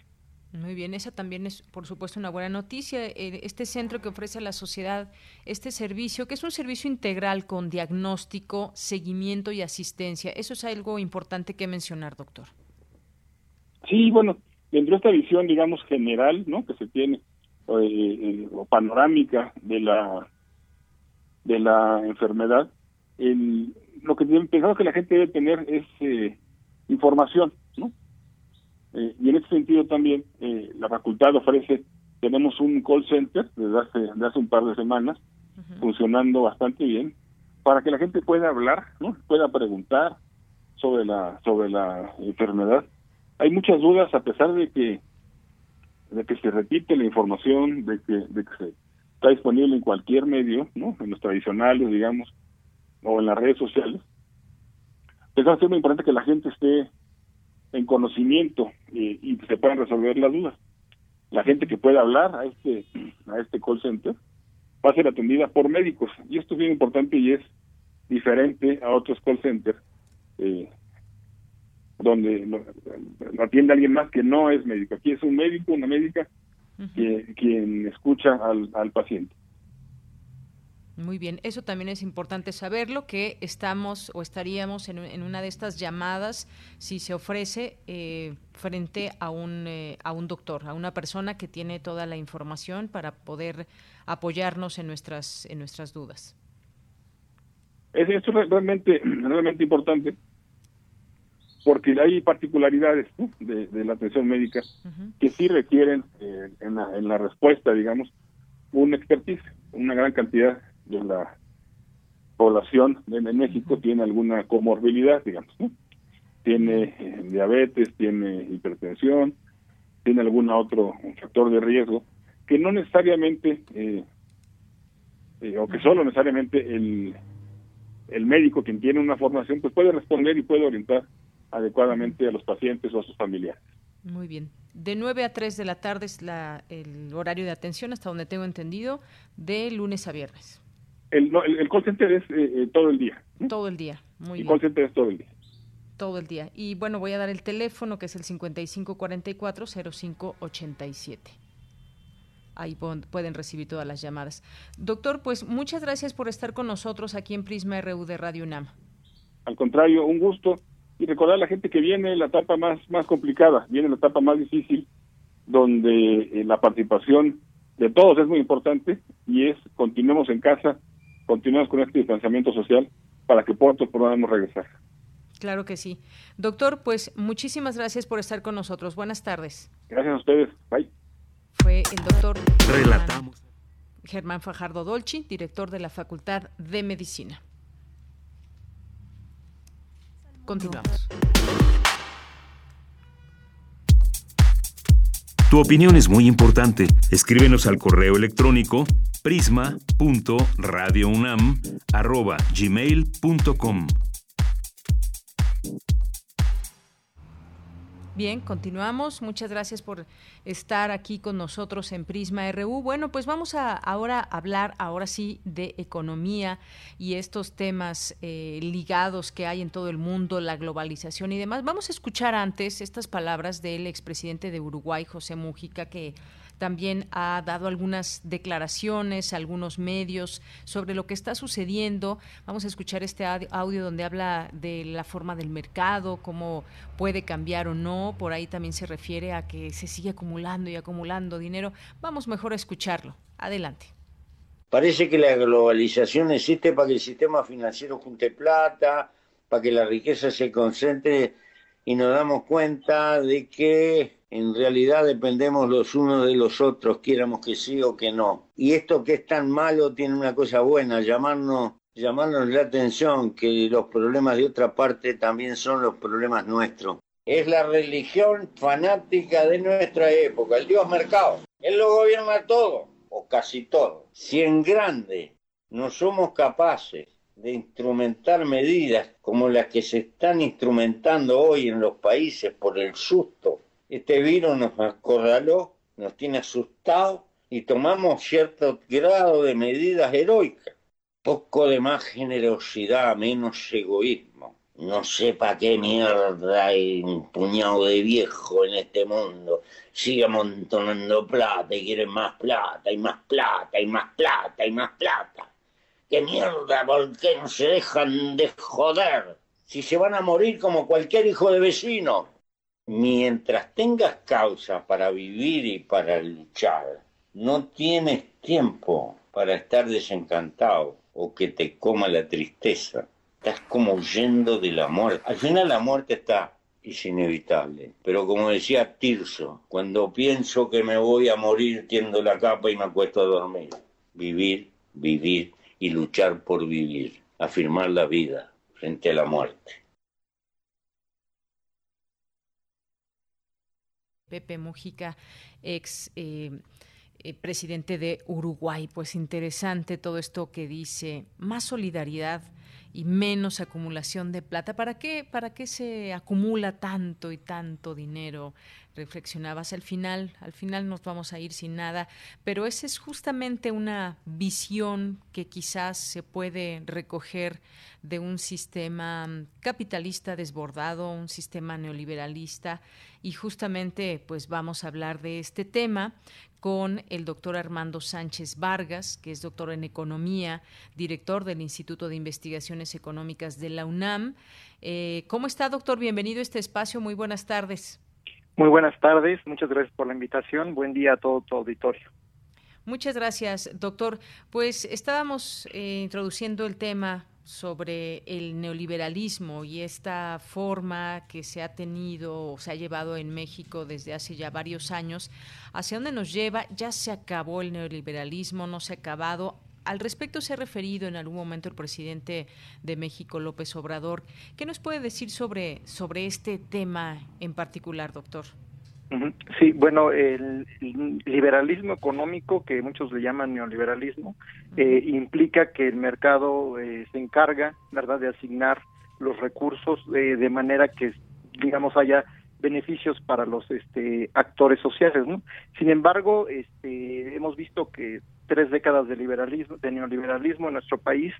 Muy bien, esa también es, por supuesto, una buena noticia. Eh, este centro que ofrece a la sociedad este servicio, que es un servicio integral con diagnóstico, seguimiento y asistencia. Eso es algo importante que mencionar, doctor. Sí, bueno, dentro de esta visión, digamos, general, ¿no? Que se tiene, o eh, panorámica de la de la enfermedad, el, lo que pensamos que la gente debe tener es eh, información. Eh, y en ese sentido también eh, la facultad ofrece, tenemos un call center desde hace, desde hace un par de semanas, funcionando bastante bien, para que la gente pueda hablar, ¿no? pueda preguntar sobre la, sobre la enfermedad. Hay muchas dudas a pesar de que de que se repite la información, de que, de que se está disponible en cualquier medio, ¿no? en los tradicionales, digamos, o en las redes sociales. Pero es muy importante que la gente esté en conocimiento y, y se puedan resolver las dudas. La gente que pueda hablar a este a este call center va a ser atendida por médicos y esto es bien importante y es diferente a otros call centers eh, donde lo, atiende alguien más que no es médico. Aquí es un médico, una médica que, quien escucha al, al paciente. Muy bien, eso también es importante saberlo, que estamos o estaríamos en, una de estas llamadas, si se ofrece, eh, frente a un, eh, a un doctor, a una persona que tiene toda la información para poder apoyarnos en nuestras, en nuestras dudas. Esto es realmente, realmente importante porque hay particularidades de, la atención médica que sí requieren eh, en, la, en la respuesta, digamos, un expertise, una gran cantidad de la población de México tiene alguna comorbilidad, digamos, Tiene eh, diabetes, tiene hipertensión, tiene algún otro factor de riesgo que no necesariamente, eh, eh, o que solo necesariamente el, el médico quien tiene una formación, pues puede responder y puede orientar adecuadamente a los pacientes o a sus familiares. Muy bien. De 9 a 3 de la tarde es la, el horario de atención, hasta donde tengo entendido, de lunes a viernes. El, el, call center es eh, eh, todo el día. Todo el día, muy el bien. call center es todo el día. Todo el día. Y bueno, voy a dar el teléfono que es el 5544-0587. Ahí pueden recibir todas las llamadas. Doctor, pues muchas gracias por estar con nosotros aquí en Prisma RU de Radio UNAM. Al contrario, un gusto. Y recordar a la gente que viene la etapa más, más complicada, viene la etapa más difícil, donde eh, la participación de todos es muy importante y es continuemos en casa, continuamos con este distanciamiento social para que pronto podamos regresar. Claro que sí. Doctor, pues muchísimas gracias por estar con nosotros. Buenas tardes. Gracias a ustedes. Bye. Fue el doctor Relatamos. Germán Fajardo Dolci, director de la Facultad de Medicina. Continuamos. Tu opinión es muy importante. Escríbenos al correo electrónico prisma.radiounam@gmail.com. Bien, continuamos. Muchas gracias por estar aquí con nosotros en Prisma RU. Bueno, pues vamos a ahora hablar, ahora sí, de economía y estos temas eh, ligados que hay en todo el mundo, la globalización y demás. Vamos a escuchar antes estas palabras del expresidente de Uruguay, José Mujica, que también ha dado algunas declaraciones, algunos medios sobre lo que está sucediendo. Vamos a escuchar este audio donde habla de la forma del mercado, cómo puede cambiar o no. Por ahí también se refiere a que se sigue acumulando y acumulando dinero. Vamos mejor a escucharlo. Adelante. Parece que la globalización existe para que el sistema financiero junte plata, para que la riqueza se concentre y nos damos cuenta de que en realidad dependemos los unos de los otros, quiéramos que sí o que no. Y esto que es tan malo tiene una cosa buena, llamarnos, llamarnos la atención que los problemas de otra parte también son los problemas nuestros. Es la religión fanática de nuestra época, el Dios mercado. Él lo gobierna todo, o casi todo. Si en grande no somos capaces de instrumentar medidas como las que se están instrumentando hoy en los países por el susto. Este virus nos acorraló, nos tiene asustados y tomamos cierto grado de medidas heroicas. Poco de más generosidad, menos egoísmo. No sé para qué mierda hay un puñado de viejo en este mundo. Sigue amontonando plata y quieren más plata y más plata y más plata y más plata. ¿Qué mierda? ¿Por qué no se dejan de joder? Si se van a morir como cualquier hijo de vecino. Mientras tengas causa para vivir y para luchar, no tienes tiempo para estar desencantado o que te coma la tristeza. Estás como huyendo de la muerte. Al final la muerte está, es inevitable. Pero como decía Tirso, cuando pienso que me voy a morir, tiendo la capa y me acuesto a dormir. Vivir, vivir y luchar por vivir, afirmar la vida frente a la muerte. Pepe Mujica, ex eh, eh, presidente de Uruguay. Pues interesante todo esto que dice, más solidaridad y menos acumulación de plata. ¿Para qué, para qué se acumula tanto y tanto dinero? Reflexionabas al final, al final nos vamos a ir sin nada, pero esa es justamente una visión que quizás se puede recoger de un sistema capitalista desbordado, un sistema neoliberalista y justamente pues vamos a hablar de este tema con el doctor Armando Sánchez Vargas, que es doctor en economía, director del Instituto de Investigaciones Económicas de la UNAM. Eh, ¿Cómo está, doctor? Bienvenido a este espacio. Muy buenas tardes. Muy buenas tardes, muchas gracias por la invitación. Buen día a todo tu auditorio. Muchas gracias, doctor. Pues estábamos eh, introduciendo el tema sobre el neoliberalismo y esta forma que se ha tenido o se ha llevado en México desde hace ya varios años, hacia dónde nos lleva, ya se acabó el neoliberalismo, no se ha acabado, al respecto se ha referido en algún momento el presidente de México, López Obrador. ¿Qué nos puede decir sobre, sobre este tema en particular, doctor? Sí, bueno, el, liberalismo económico, que muchos le llaman neoliberalismo, eh, implica que el mercado eh, se encarga, ¿verdad?, de asignar los recursos eh, de manera que, digamos, haya beneficios para los este, actores sociales, ¿no? Sin embargo, este, hemos visto que tres décadas de liberalismo, de neoliberalismo en nuestro país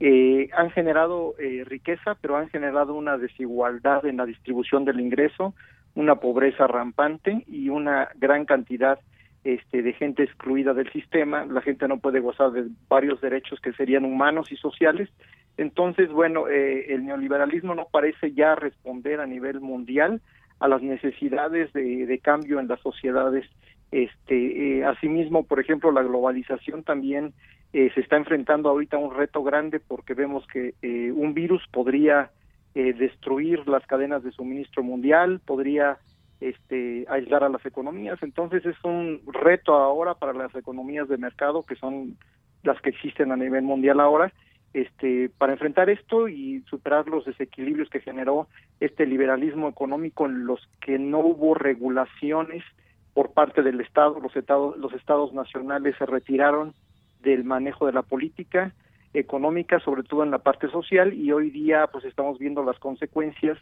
eh, han generado eh, riqueza, pero han generado una desigualdad en la distribución del ingreso, una pobreza rampante y una gran cantidad este, de gente excluida del sistema. La gente no puede gozar de varios derechos que serían humanos y sociales. Entonces, bueno, eh, el neoliberalismo no parece ya responder a nivel mundial a las necesidades de, cambio en las sociedades este, eh, asimismo, por ejemplo, la globalización también eh, se está enfrentando ahorita a un reto grande porque vemos que eh, un virus podría eh, destruir las cadenas de suministro mundial, podría este, aislar a las economías. Entonces es un reto ahora para las economías de mercado que son las que existen a nivel mundial ahora, este, para enfrentar esto y superar los desequilibrios que generó este liberalismo económico en los que no hubo regulaciones por parte del Estado, los estados, los estados nacionales se retiraron del manejo de la política económica, sobre todo en la parte social, y hoy día pues estamos viendo las consecuencias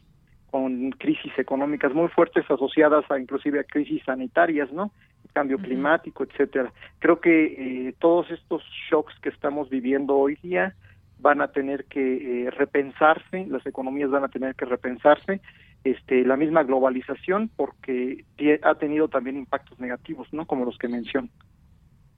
con crisis económicas muy fuertes asociadas a inclusive a crisis sanitarias, ¿no? Cambio climático, etcétera. Creo que eh, todos estos shocks que estamos viviendo hoy día van a tener que eh, repensarse, las economías van a tener que repensarse este, la misma globalización porque ha tenido también impactos negativos, ¿no? Como los que menciono.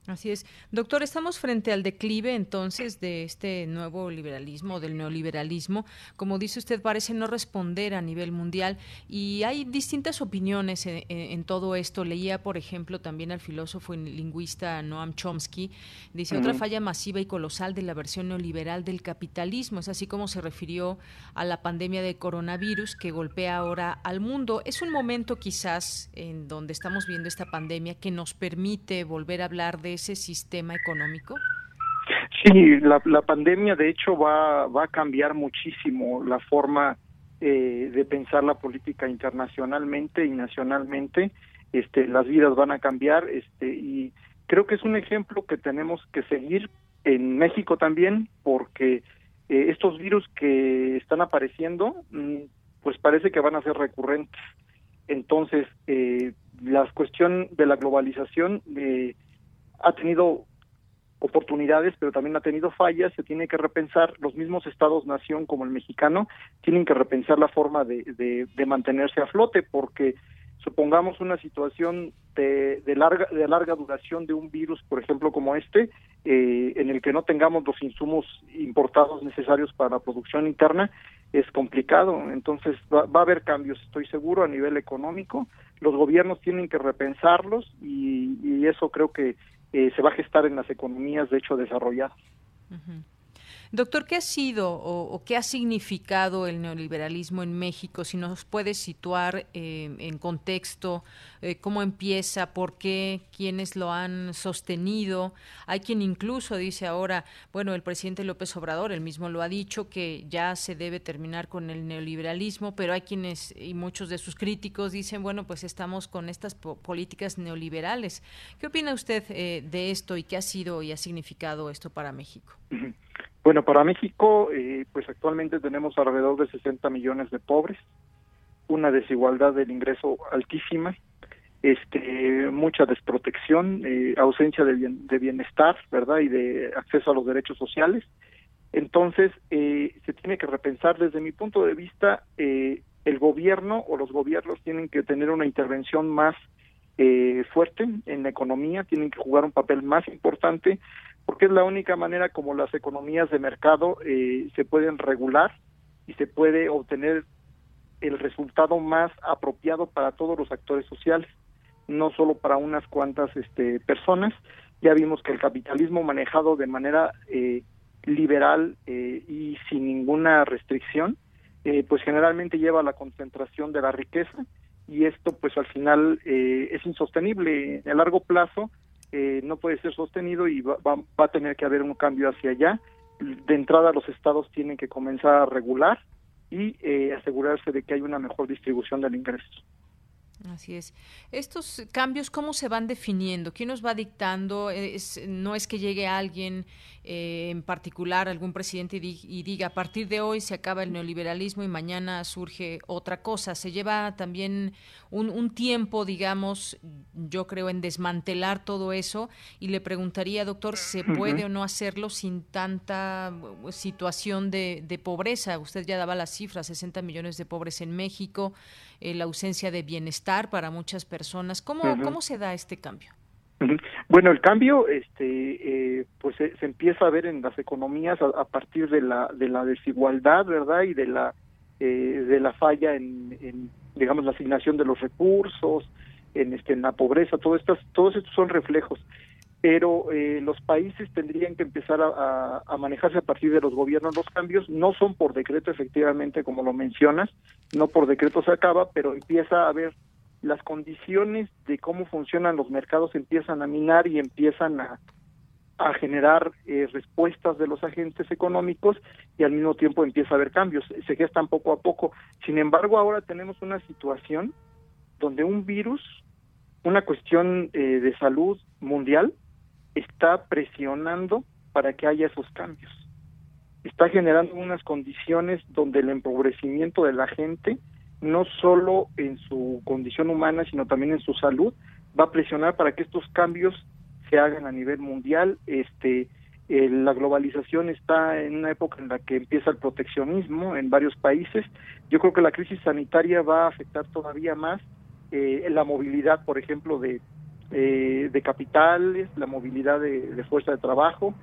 Así es. Doctor, estamos frente al declive entonces de este nuevo liberalismo, del neoliberalismo. Como dice usted, parece no responder a nivel mundial y hay distintas opiniones en, todo esto. Leía, por ejemplo, también al filósofo y lingüista Noam Chomsky. Dice, otra falla masiva y colosal de la versión neoliberal del capitalismo. Es así como se refirió a la pandemia de coronavirus que golpea ahora al mundo. Es un momento quizás en donde estamos viendo esta pandemia que nos permite volver a hablar de ese sistema económico? Sí, la, pandemia de hecho va, va a cambiar muchísimo la forma eh, de pensar la política internacionalmente y nacionalmente. Este, las vidas van a cambiar este, y creo que es un ejemplo que tenemos que seguir en México también porque eh, estos virus que están apareciendo, mm, pues parece que van a ser recurrentes. Entonces, eh, la cuestión de la globalización eh, ha tenido oportunidades, pero también ha tenido fallas, se tiene que repensar, los mismos estados-nación como el mexicano tienen que repensar la forma de, de, mantenerse a flote, porque supongamos una situación de, de, larga de larga duración de un virus, por ejemplo, como este, eh, en el que no tengamos los insumos importados necesarios para la producción interna, es complicado. Entonces va, va a haber cambios, estoy seguro, a nivel económico. Los gobiernos tienen que repensarlos y, y eso creo que eh, se va a gestar en las economías, de hecho, desarrolladas. Doctor, ¿qué ha sido o, qué ha significado el neoliberalismo en México? Si nos puede situar eh, en contexto, eh, cómo empieza, por qué, quiénes lo han sostenido. Hay quien incluso dice ahora, bueno, el presidente López Obrador, él mismo lo ha dicho, que ya se debe terminar con el neoliberalismo, pero hay quienes y muchos de sus críticos dicen, bueno, pues estamos con estas políticas neoliberales. ¿Qué opina usted eh, de esto y qué ha sido y ha significado esto para México? Bueno, para México, eh, pues actualmente tenemos alrededor de 60 millones de pobres, una desigualdad del ingreso altísima, este, mucha desprotección, eh, ausencia de, bienestar, ¿verdad? Y de acceso a los derechos sociales. Entonces, eh, se tiene que repensar desde mi punto de vista, el gobierno o los gobiernos tienen que tener una intervención más fuerte en la economía, tienen que jugar un papel más importante porque es la única manera como las economías de mercado eh, se pueden regular y se puede obtener el resultado más apropiado para todos los actores sociales, no solo para unas cuantas este, personas. Ya vimos que el capitalismo manejado de manera eh, liberal eh, y sin ninguna restricción, pues generalmente lleva a la concentración de la riqueza y esto pues al final es insostenible en el largo plazo eh, no puede ser sostenido y va, a tener que haber un cambio hacia allá. De entrada los estados tienen que comenzar a regular y eh, asegurarse de que hay una mejor distribución del ingreso. Así es. Estos cambios, ¿cómo se van definiendo? ¿Quién nos va dictando? Es, no es que llegue alguien eh, en particular, algún presidente, y, diga, a partir de hoy se acaba el neoliberalismo y mañana surge otra cosa. Se lleva también un, tiempo, digamos, yo creo, en desmantelar todo eso. Y le preguntaría, doctor, ¿se puede o no hacerlo sin tanta uh, situación de, de pobreza? Usted ya daba las cifras, 60 millones de pobres en México. Eh, la ausencia de bienestar para muchas personas. ¿Cómo, ¿cómo se da este cambio? Bueno, el cambio, este, eh, pues se, empieza a ver en las economías a, partir de la de la desigualdad, verdad, y de la eh, de la falla en, digamos, la asignación de los recursos, en este, en la pobreza, todo estas, todos estos son reflejos pero eh, los países tendrían que empezar a, manejarse a partir de los gobiernos. Los cambios no son por decreto, efectivamente, como lo mencionas, no por decreto se acaba, pero empieza a haber las condiciones de cómo funcionan los mercados empiezan a minar y empiezan a, generar eh, respuestas de los agentes económicos y al mismo tiempo empieza a haber cambios. Se gestan poco a poco. Sin embargo, ahora tenemos una situación donde un virus, una cuestión eh, de salud mundial, está presionando para que haya esos cambios. Está generando unas condiciones donde el empobrecimiento de la gente, no solo en su condición humana, sino también en su salud, va a presionar para que estos cambios se hagan a nivel mundial. Este, eh, la globalización está en una época en la que empieza el proteccionismo en varios países. Yo creo que la crisis sanitaria va a afectar todavía más eh, la movilidad, por ejemplo, de eh, de capitales, la movilidad de, fuerza de trabajo.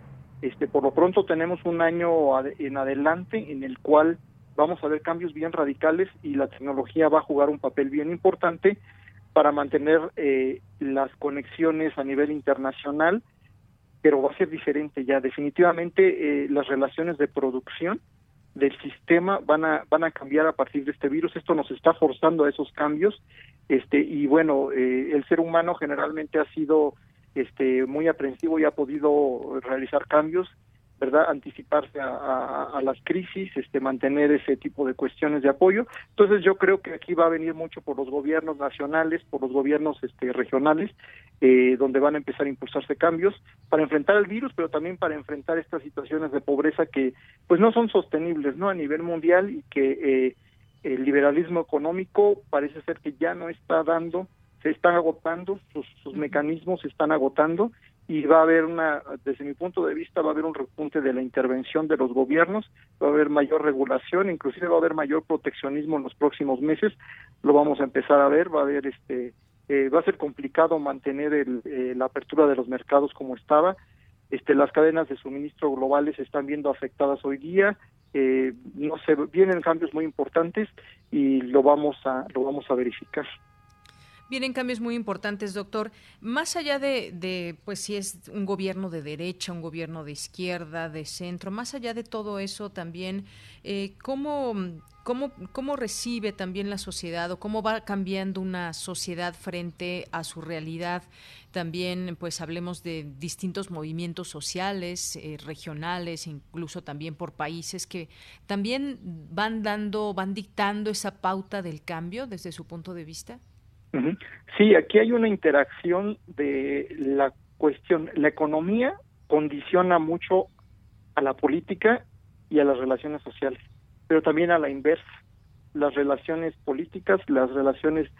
Este, por lo pronto tenemos un año en adelante en el cual vamos a ver cambios bien radicales y la tecnología va a jugar un papel bien importante para mantener eh, las conexiones a nivel internacional, pero va a ser diferente ya. Definitivamente eh, las relaciones de producción del sistema van a van a cambiar a partir de este virus. Esto nos está forzando a esos cambios este y bueno eh, el ser humano generalmente ha sido este muy aprensivo y ha podido realizar cambios verdad anticiparse a, las crisis este mantener ese tipo de cuestiones de apoyo. Entonces yo creo que aquí va a venir mucho por los gobiernos nacionales por los gobiernos este regionales eh, donde van a empezar a impulsarse cambios para enfrentar el virus pero también para enfrentar estas situaciones de pobreza que pues no son sostenibles no a nivel mundial y que eh, el liberalismo económico parece ser que ya no está dando se están agotando sus, sus mecanismos se están agotando y va a haber una, desde mi punto de vista, va a haber un repunte de la intervención de los gobiernos, va a haber mayor regulación, inclusive va a haber mayor proteccionismo en los próximos meses, lo vamos a empezar a ver, va a haber este, eh, va a ser complicado mantener el, eh, la apertura de los mercados como estaba, este, las cadenas de suministro globales se están viendo afectadas hoy día, eh, no se vienen cambios muy importantes y lo vamos a, lo vamos a verificar. Vienen cambios muy importantes, doctor. Más allá de, pues si es un gobierno de derecha, un gobierno de izquierda, de centro, más allá de todo eso también, eh, ¿cómo, cómo, ¿cómo recibe también la sociedad o cómo va cambiando una sociedad frente a su realidad? También, pues hablemos de distintos movimientos sociales, eh, regionales, incluso también por países que también van dando, van dictando esa pauta del cambio desde su punto de vista. Sí, aquí hay una interacción de la cuestión, la economía condiciona mucho a la política y a las relaciones sociales, pero también a la inversa. Las relaciones políticas, las relaciones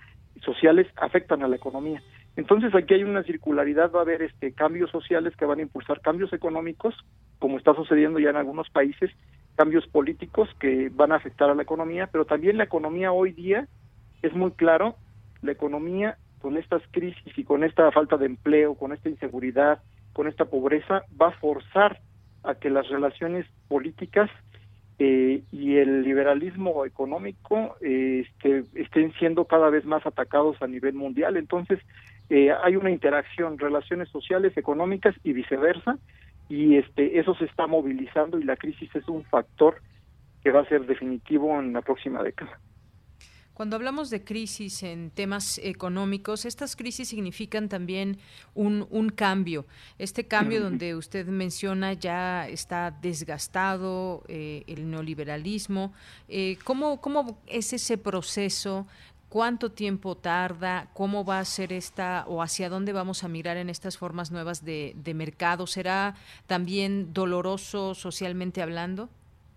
sociales afectan a la economía. Entonces aquí hay una circularidad, va a haber este cambios sociales que van a impulsar cambios económicos, como está sucediendo ya en algunos países, cambios políticos que van a afectar a la economía, pero también la economía hoy día es muy claro la economía con estas crisis y con esta falta de empleo, con esta inseguridad, con esta pobreza, va a forzar a que las relaciones políticas eh, y el liberalismo económico eh, este, estén siendo cada vez más atacados a nivel mundial. Entonces, eh, hay una interacción, relaciones sociales, económicas y viceversa, y este, eso se está movilizando y la crisis es un factor que va a ser definitivo en la próxima década. Cuando hablamos de crisis en temas económicos, estas crisis significan también un, un cambio. Este cambio donde usted menciona ya está desgastado eh, el neoliberalismo. Eh, ¿cómo, ¿Cómo es ese proceso? ¿Cuánto tiempo tarda? ¿Cómo va a ser esta o hacia dónde vamos a mirar en estas formas nuevas de, de mercado? ¿Será también doloroso socialmente hablando?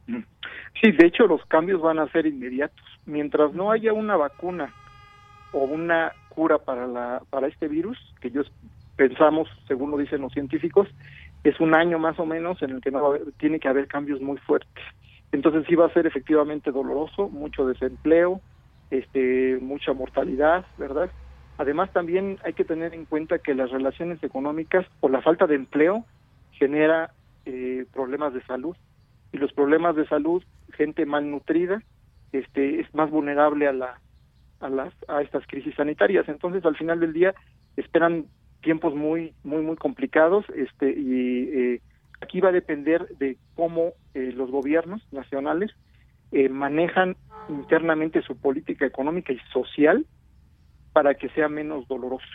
Sí, de hecho los cambios van a ser inmediatos. Mientras no haya una vacuna o una cura para la para este virus, que ellos pensamos, según lo dicen los científicos, es un año más o menos en el que no tiene que haber cambios muy fuertes. Entonces sí va a ser efectivamente doloroso, mucho desempleo, este, mucha mortalidad, ¿verdad? Además también hay que tener en cuenta que las relaciones económicas o la falta de empleo genera eh, problemas de salud y los problemas de salud, gente malnutrida, este, es más vulnerable a la a las a estas crisis sanitarias. Entonces, al final del día esperan tiempos muy muy muy complicados, este y eh, aquí va a depender de cómo eh, los gobiernos nacionales eh, manejan internamente su política económica y social para que sea menos doloroso.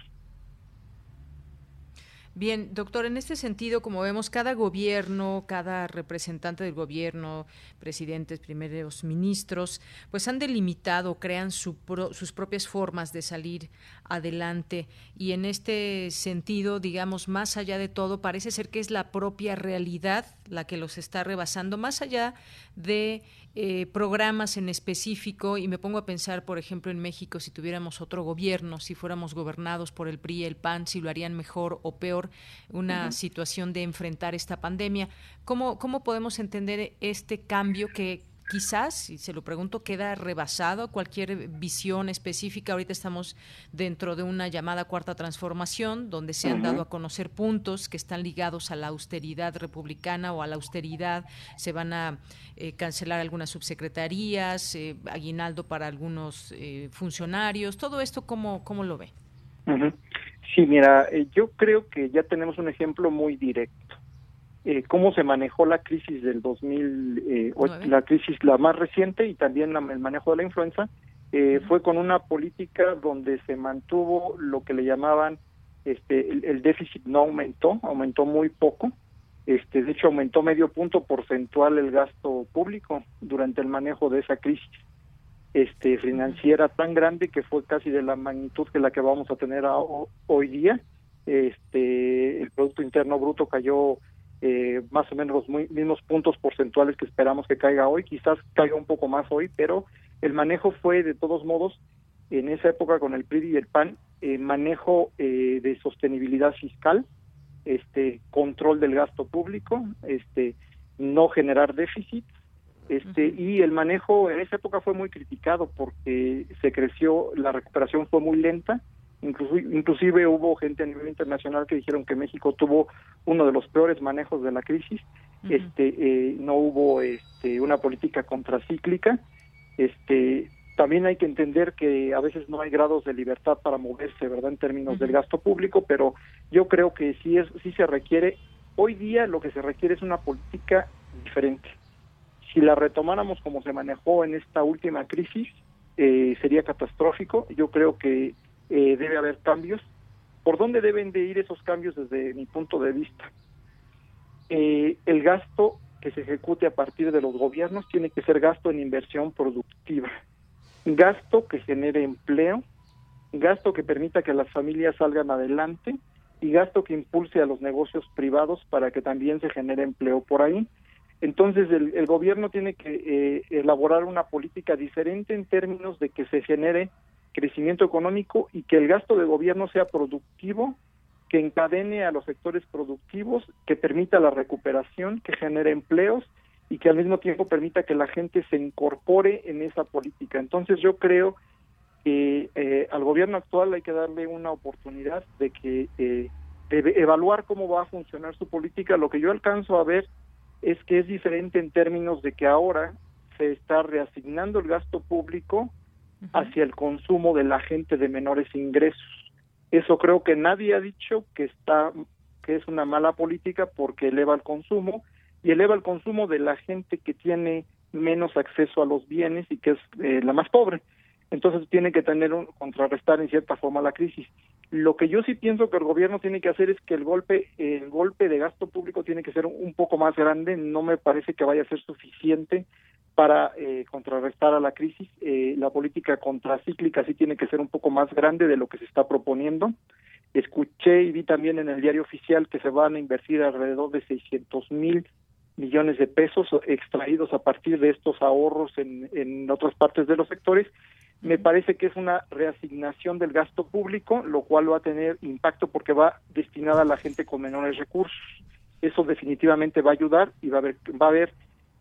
Bien, doctor, en este sentido, como vemos, cada gobierno, cada representante del gobierno, presidentes, primeros ministros, pues han delimitado, crean sus propias formas de salir adelante. Y en este sentido, digamos, más allá de todo, parece ser que es la propia realidad la que los está rebasando, más allá de eh, programas en específico y me pongo a pensar, por ejemplo, en México, si tuviéramos otro gobierno, si fuéramos gobernados por el PRI el PAN, si lo harían mejor o peor una situación de enfrentar esta pandemia. ¿Cómo, ¿Cómo podemos entender este cambio que quizás, y se lo pregunto, queda rebasado cualquier visión específica. Ahorita estamos dentro de una llamada cuarta transformación, donde se han dado a conocer puntos que están ligados a la austeridad republicana o a la austeridad. Se van a eh, cancelar algunas subsecretarías, eh, aguinaldo para algunos eh, funcionarios. Todo esto, ¿cómo, cómo lo ve? Sí, mira, yo creo que ya tenemos un ejemplo muy directo eh, cómo se manejó la crisis del 2000, eh, la crisis la más reciente y también el manejo de la influenza, eh, fue con una política donde se mantuvo lo que le llamaban este el, déficit no aumentó, aumentó muy poco, Este, de hecho, aumentó medio punto porcentual el gasto público durante el manejo de esa crisis este, financiera tan grande que fue casi de la magnitud que la que vamos a tener hoy día. Este, el Producto Interno Bruto cayó eh, más o menos los mismos puntos porcentuales que esperamos que caiga hoy, quizás caiga un poco más hoy, pero el manejo fue de todos modos en esa época con el PRI y el PAN, eh, manejo eh, de sostenibilidad fiscal, este control del gasto público, este no generar déficit, este y el manejo en esa época fue muy criticado porque se creció, la recuperación fue muy lenta, inclusive, inclusive hubo gente a nivel internacional que dijeron que México tuvo uno de los peores manejos de la crisis, este eh, no hubo este una política contracíclica, este también hay que entender que a veces no hay grados de libertad para moverse, ¿verdad? En términos del gasto público, pero yo creo que sí es sí se requiere hoy día lo que se requiere es una política diferente. Si la retomáramos como se manejó en esta última crisis, eh, sería catastrófico. Yo creo que eh, debe haber cambios. ¿Por dónde deben de ir esos cambios desde mi punto de vista? Eh, el gasto que se ejecute a partir de los gobiernos tiene que ser gasto en inversión productiva gasto que genere empleo, gasto que permita que las familias salgan adelante y gasto que impulse a los negocios privados para que también se genere empleo por ahí. Entonces el, gobierno tiene que eh, elaborar una política diferente en términos de que se genere crecimiento económico y que el gasto de gobierno sea productivo, que encadene a los sectores productivos, que permita la recuperación, que genere empleos y que al mismo tiempo permita que la gente se incorpore en esa política. Entonces yo creo que eh, al gobierno actual hay que darle una oportunidad de que eh, evaluar cómo va a funcionar su política. Lo que yo alcanzo a ver es que es diferente en términos de que ahora se está reasignando el gasto público hacia el consumo de la gente de menores ingresos. Eso creo que nadie ha dicho que está que es una mala política porque eleva el consumo, y eleva el consumo de la gente que tiene menos acceso a los bienes y que es eh, la más pobre. Entonces tiene que tener un contrarrestar en cierta forma la crisis. Lo que yo sí pienso que el gobierno tiene que hacer es que el golpe el golpe de gasto público tiene que ser un poco más grande, no me parece que vaya a ser suficiente para eh, contrarrestar a la crisis. Eh, la política contracíclica sí tiene que ser un poco más grande de lo que se está proponiendo. Escuché y vi también en el diario oficial que se van a invertir alrededor de 600 mil millones de pesos extraídos a partir de estos ahorros en, en otras partes de los sectores. Me parece que es una reasignación del gasto público, lo cual va a tener impacto porque va destinada a la gente con menores recursos. Eso definitivamente va a ayudar y va a haber, va a haber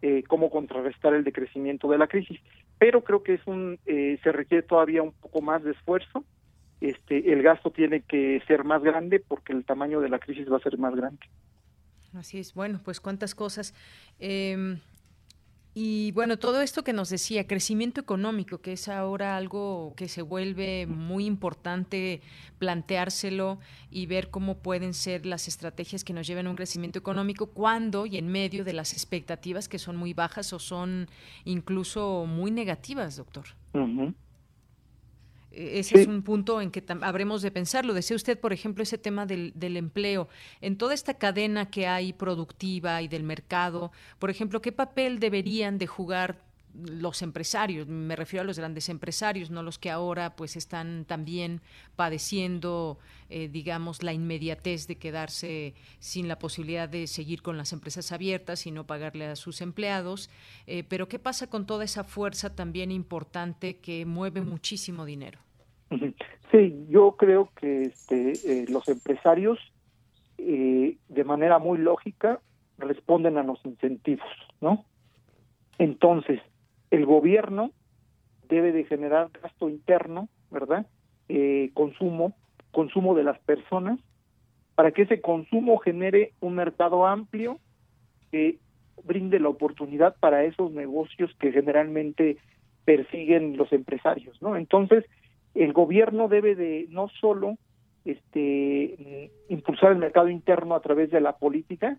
eh, cómo contrarrestar el decrecimiento de la crisis. Pero creo que es un, eh, se requiere todavía un poco más de esfuerzo. Este, el gasto tiene que ser más grande porque el tamaño de la crisis va a ser más grande. Así es, bueno, pues cuántas cosas. Em, y bueno, todo esto que nos decía, crecimiento económico, que es ahora algo que se vuelve muy importante planteárselo y ver cómo pueden ser las estrategias que nos lleven a un crecimiento económico cuando y en medio de las expectativas que son muy bajas o son incluso muy negativas, doctor. E-, ese es un punto en que habremos de pensarlo. Decía usted, por ejemplo, ese tema del, del, empleo. En toda esta cadena que hay productiva y del mercado, por ejemplo, ¿qué papel deberían de jugar los empresarios, me refiero a los grandes empresarios, no los que ahora pues están también padeciendo, eh, digamos, la inmediatez de quedarse sin la posibilidad de seguir con las empresas abiertas y no pagarle a sus empleados. Eh, pero ¿qué pasa con toda esa fuerza también importante que mueve muchísimo dinero? Sí, yo creo que este, eh, los empresarios de manera muy lógica responden a los incentivos, ¿no? Entonces, el gobierno debe de generar gasto interno, ¿verdad? Eh, consumo, consumo de las personas, para que ese consumo genere un mercado amplio que brinde la oportunidad para esos negocios que generalmente persiguen los empresarios, ¿no? Entonces, el gobierno debe de no solo este impulsar el mercado interno a través de la política,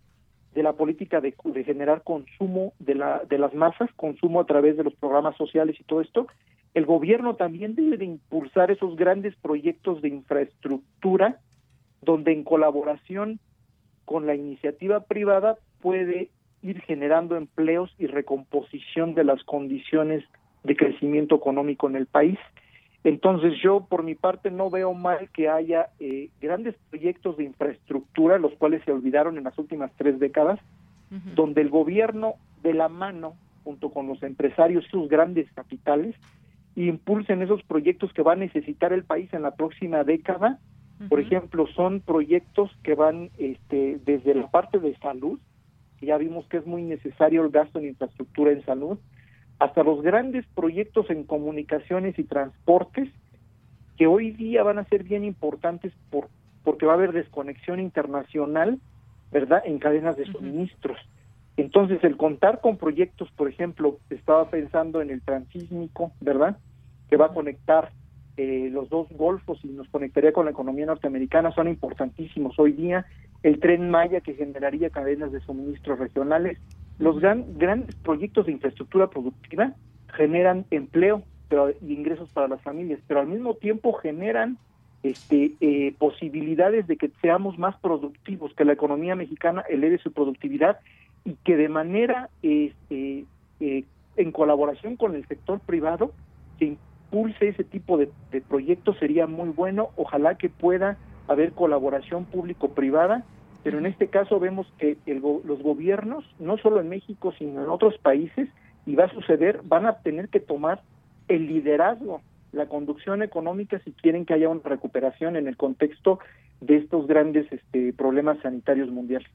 de la política de, generar consumo de, la, de las masas, consumo a través de los programas sociales y todo esto, el gobierno también debe de impulsar esos grandes proyectos de infraestructura donde en colaboración con la iniciativa privada puede ir generando empleos y recomposición de las condiciones de crecimiento económico en el país. Entonces yo por mi parte no veo mal que haya eh, grandes proyectos de infraestructura, los cuales se olvidaron en las últimas tres décadas, donde el gobierno de la mano, junto con los empresarios, sus grandes capitales, impulsen esos proyectos que va a necesitar el país en la próxima década. Por ejemplo, son proyectos que van este, desde la parte de salud, que ya vimos que es muy necesario el gasto en infraestructura en salud, hasta los grandes proyectos en comunicaciones y transportes, que hoy día van a ser bien importantes por, porque va a haber desconexión internacional, ¿verdad?, en cadenas de suministros. Entonces, el contar con proyectos, por ejemplo, estaba pensando en el transísmico, ¿verdad?, que va a conectar eh, los dos golfos y nos conectaría con la economía norteamericana, son importantísimos hoy día. El tren Maya, que generaría cadenas de suministros regionales, los grandes proyectos de infraestructura productiva generan empleo pero, y ingresos para las familias, pero al mismo tiempo generan este, eh, posibilidades de que seamos más productivos, que la economía mexicana eleve su productividad y que de manera este, eh, en colaboración con el sector privado se impulse ese tipo de, de proyectos sería muy bueno. Ojalá que pueda haber colaboración público-privada pero en este caso vemos que los gobiernos, no solo en México, sino en otros países, y va a suceder, van a tener que tomar el liderazgo, la conducción económica si quieren que haya una recuperación en el contexto de estos grandes este, problemas sanitarios mundiales.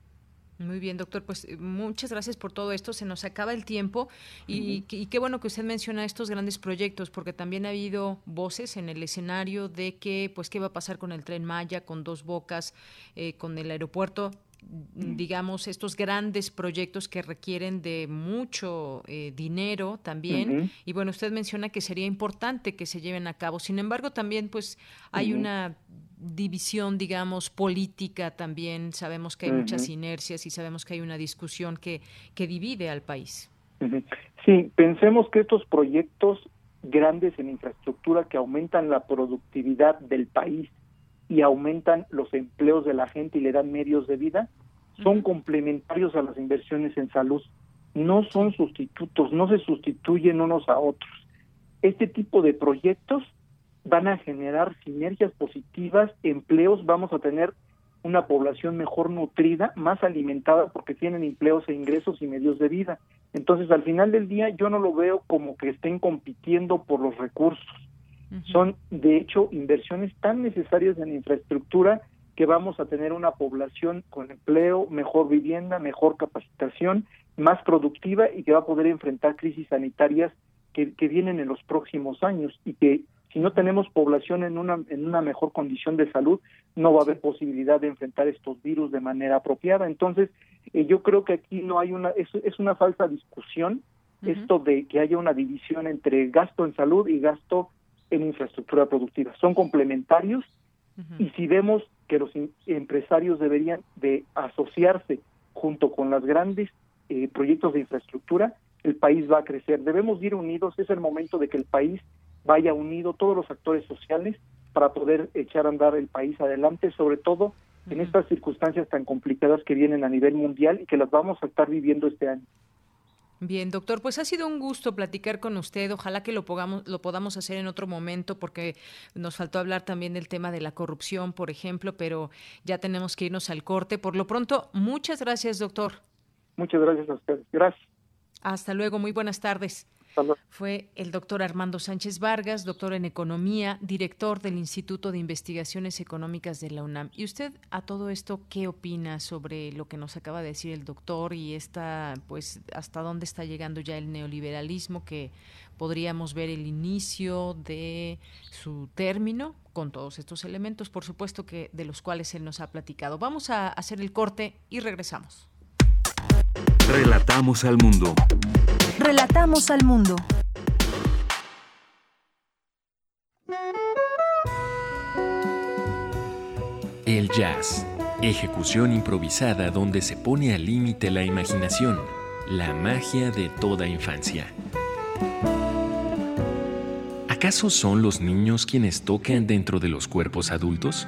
Muy bien, doctor. Pues eh, muchas gracias por todo esto. Se nos acaba el tiempo y, qué bueno que usted menciona estos grandes proyectos, porque también ha habido voces en el escenario de que, pues, qué va a pasar con el tren Maya, con dos bocas, eh, con el aeropuerto digamos, estos grandes proyectos que requieren de mucho eh, dinero también. Y bueno, usted menciona que sería importante que se lleven a cabo. Sin embargo, también pues hay una división, digamos, política también. Sabemos que hay muchas inercias y sabemos que hay una discusión que, que divide al país. Sí, pensemos que estos proyectos grandes en infraestructura que aumentan la productividad del país y aumentan los empleos de la gente y le dan medios de vida, son complementarios a las inversiones en salud. No son sustitutos, no se sustituyen unos a otros. Este tipo de proyectos van a generar sinergias positivas, empleos, vamos a tener una población mejor nutrida, más alimentada porque tienen empleos e ingresos y medios de vida. Entonces, al final del día, yo no lo veo como que estén compitiendo por los recursos. Son, de hecho, inversiones tan necesarias en infraestructura que vamos a tener una población con empleo, mejor vivienda, mejor capacitación, más productiva y que va a poder enfrentar crisis sanitarias que, que vienen en los próximos años y que si no tenemos población en una, en una mejor condición de salud, no va a haber posibilidad de enfrentar estos virus de manera apropiada. Entonces, eh, yo creo que aquí no hay una, es, es una falsa discusión esto de que haya una división entre gasto en salud y gasto en infraestructura productiva. Son complementarios y si vemos que los empresarios deberían de asociarse junto con los grandes eh, proyectos de infraestructura, el país va a crecer. Debemos ir unidos, es el momento de que el país vaya unido todos los actores sociales para poder echar a andar el país adelante, sobre todo en estas circunstancias tan complicadas que vienen a nivel mundial y que las vamos a estar viviendo este año. Bien, doctor, pues ha sido un gusto platicar con usted. Ojalá que lo, lo podamos hacer en otro momento porque nos faltó hablar también del tema de la corrupción, por ejemplo, pero ya tenemos que irnos al corte. Por lo pronto, muchas gracias, doctor. Muchas gracias a usted. Gracias. Hasta luego, muy buenas tardes. Fue el doctor Armando Sánchez Vargas, doctor en Economía, director del Instituto de Investigaciones Económicas de la UNAM. ¿Y usted a todo esto qué opina sobre lo que nos acaba de decir el doctor y esta, pues, hasta dónde está llegando ya el neoliberalismo que podríamos ver el inicio de su término con todos estos elementos, por supuesto que de los cuales él nos ha platicado. Vamos a hacer el corte y regresamos. Relatamos al mundo. Relatamos al mundo. El jazz. Ejecución improvisada donde se pone al límite la imaginación, la magia de toda infancia. ¿Acaso son los niños quienes tocan dentro de los cuerpos adultos?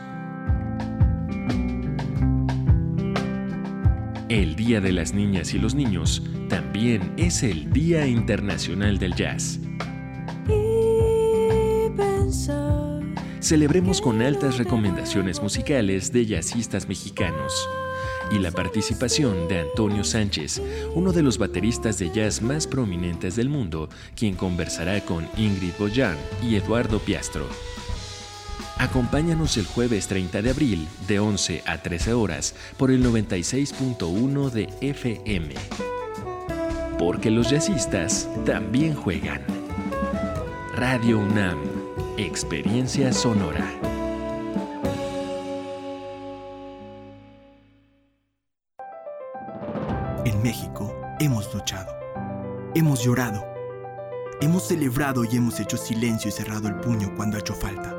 El Día de las Niñas y los Niños también es el Día Internacional del Jazz. Celebremos con altas recomendaciones musicales de jazzistas mexicanos y la participación de Antonio Sánchez, uno de los bateristas de jazz más prominentes del mundo, quien conversará con Ingrid Boyan y Eduardo Piastro. Acompáñanos el jueves 30 de abril de 11 a 13 horas por el 96.1 de FM. Porque los jazzistas también juegan. Radio UNAM, Experiencia Sonora. En México hemos luchado, hemos llorado, hemos celebrado y hemos hecho silencio y cerrado el puño cuando ha hecho falta.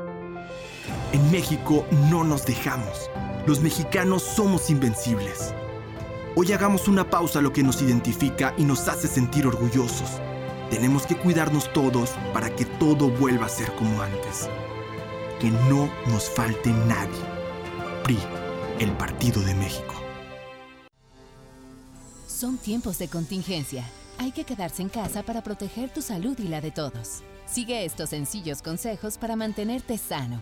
En México no nos dejamos. Los mexicanos somos invencibles. Hoy hagamos una pausa a lo que nos identifica y nos hace sentir orgullosos. Tenemos que cuidarnos todos para que todo vuelva a ser como antes. Que no nos falte nadie. PRI, el Partido de México. Son tiempos de contingencia. Hay que quedarse en casa para proteger tu salud y la de todos. Sigue estos sencillos consejos para mantenerte sano.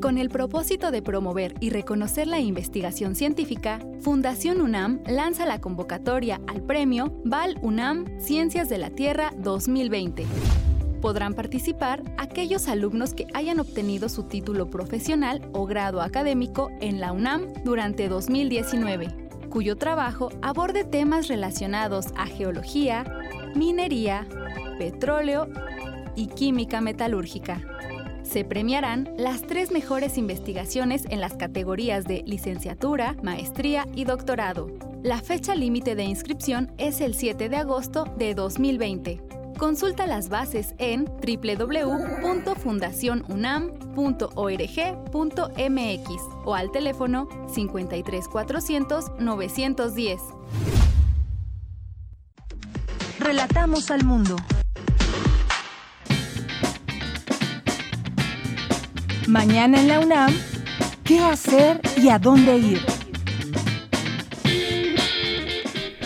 Con el propósito de promover y reconocer la investigación científica, Fundación UNAM lanza la convocatoria al premio Val UNAM Ciencias de la Tierra 2020. Podrán participar aquellos alumnos que hayan obtenido su título profesional o grado académico en la UNAM durante 2019, cuyo trabajo aborde temas relacionados a geología, minería, petróleo y química metalúrgica se premiarán las tres mejores investigaciones en las categorías de licenciatura, maestría y doctorado. La fecha límite de inscripción es el 7 de agosto de 2020. Consulta las bases en www.fundacionunam.org.mx o al teléfono 53400 910. Relatamos al mundo. Mañana en la UNAM, ¿qué hacer y a dónde ir?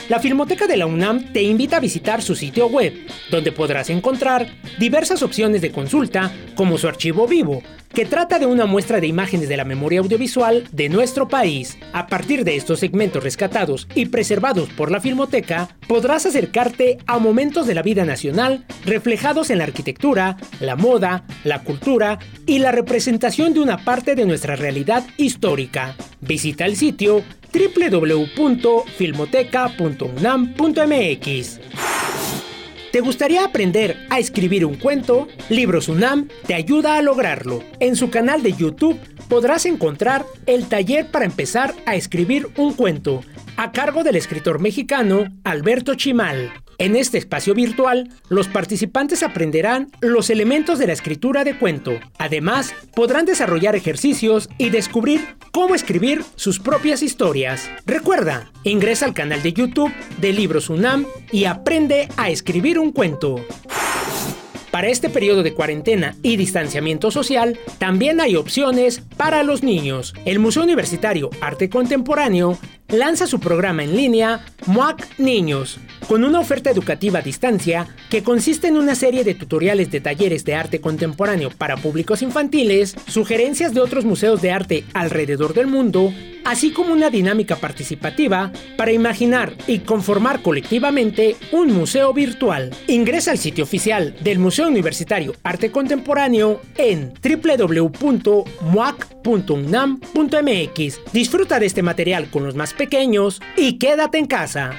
La Filmoteca de la UNAM te invita a visitar su sitio web, donde podrás encontrar diversas opciones de consulta, como su archivo vivo, que trata de una muestra de imágenes de la memoria audiovisual de nuestro país. A partir de estos segmentos rescatados y preservados por la Filmoteca, podrás acercarte a momentos de la vida nacional reflejados en la arquitectura, la moda, la cultura y la representación de una parte de nuestra realidad histórica. Visita el sitio www.filmoteca.unam.mx. ¿Te gustaría aprender a escribir un cuento? Libros UNAM te ayuda a lograrlo. En su canal de YouTube podrás encontrar el taller para empezar a escribir un cuento, a cargo del escritor mexicano Alberto Chimal. En este espacio virtual, los participantes aprenderán los elementos de la escritura de cuento. Además, podrán desarrollar ejercicios y descubrir cómo escribir sus propias historias. Recuerda, ingresa al canal de YouTube de Libros UNAM y aprende a escribir un cuento. Para este periodo de cuarentena y distanciamiento social, también hay opciones para los niños. El Museo Universitario Arte Contemporáneo lanza su programa en línea MUAC Niños, con una oferta educativa a distancia que consiste en una serie de tutoriales de talleres de arte contemporáneo para públicos infantiles, sugerencias de otros museos de arte alrededor del mundo, así como una dinámica participativa para imaginar y conformar colectivamente un museo virtual. Ingresa al sitio oficial del Museo Universitario Arte Contemporáneo en www.muac.unam.mx. Disfruta de este material con los más pequeños y quédate en casa.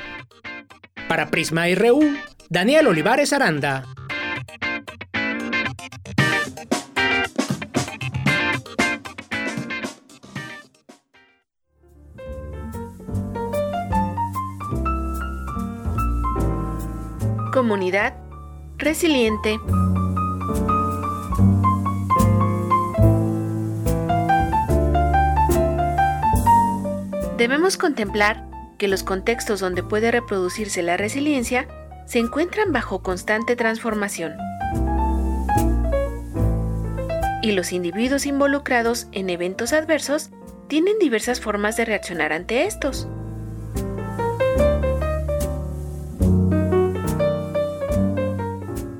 Para Prisma RU, Daniel Olivares Aranda. Comunidad resiliente. Debemos contemplar que los contextos donde puede reproducirse la resiliencia se encuentran bajo constante transformación. Y los individuos involucrados en eventos adversos tienen diversas formas de reaccionar ante estos.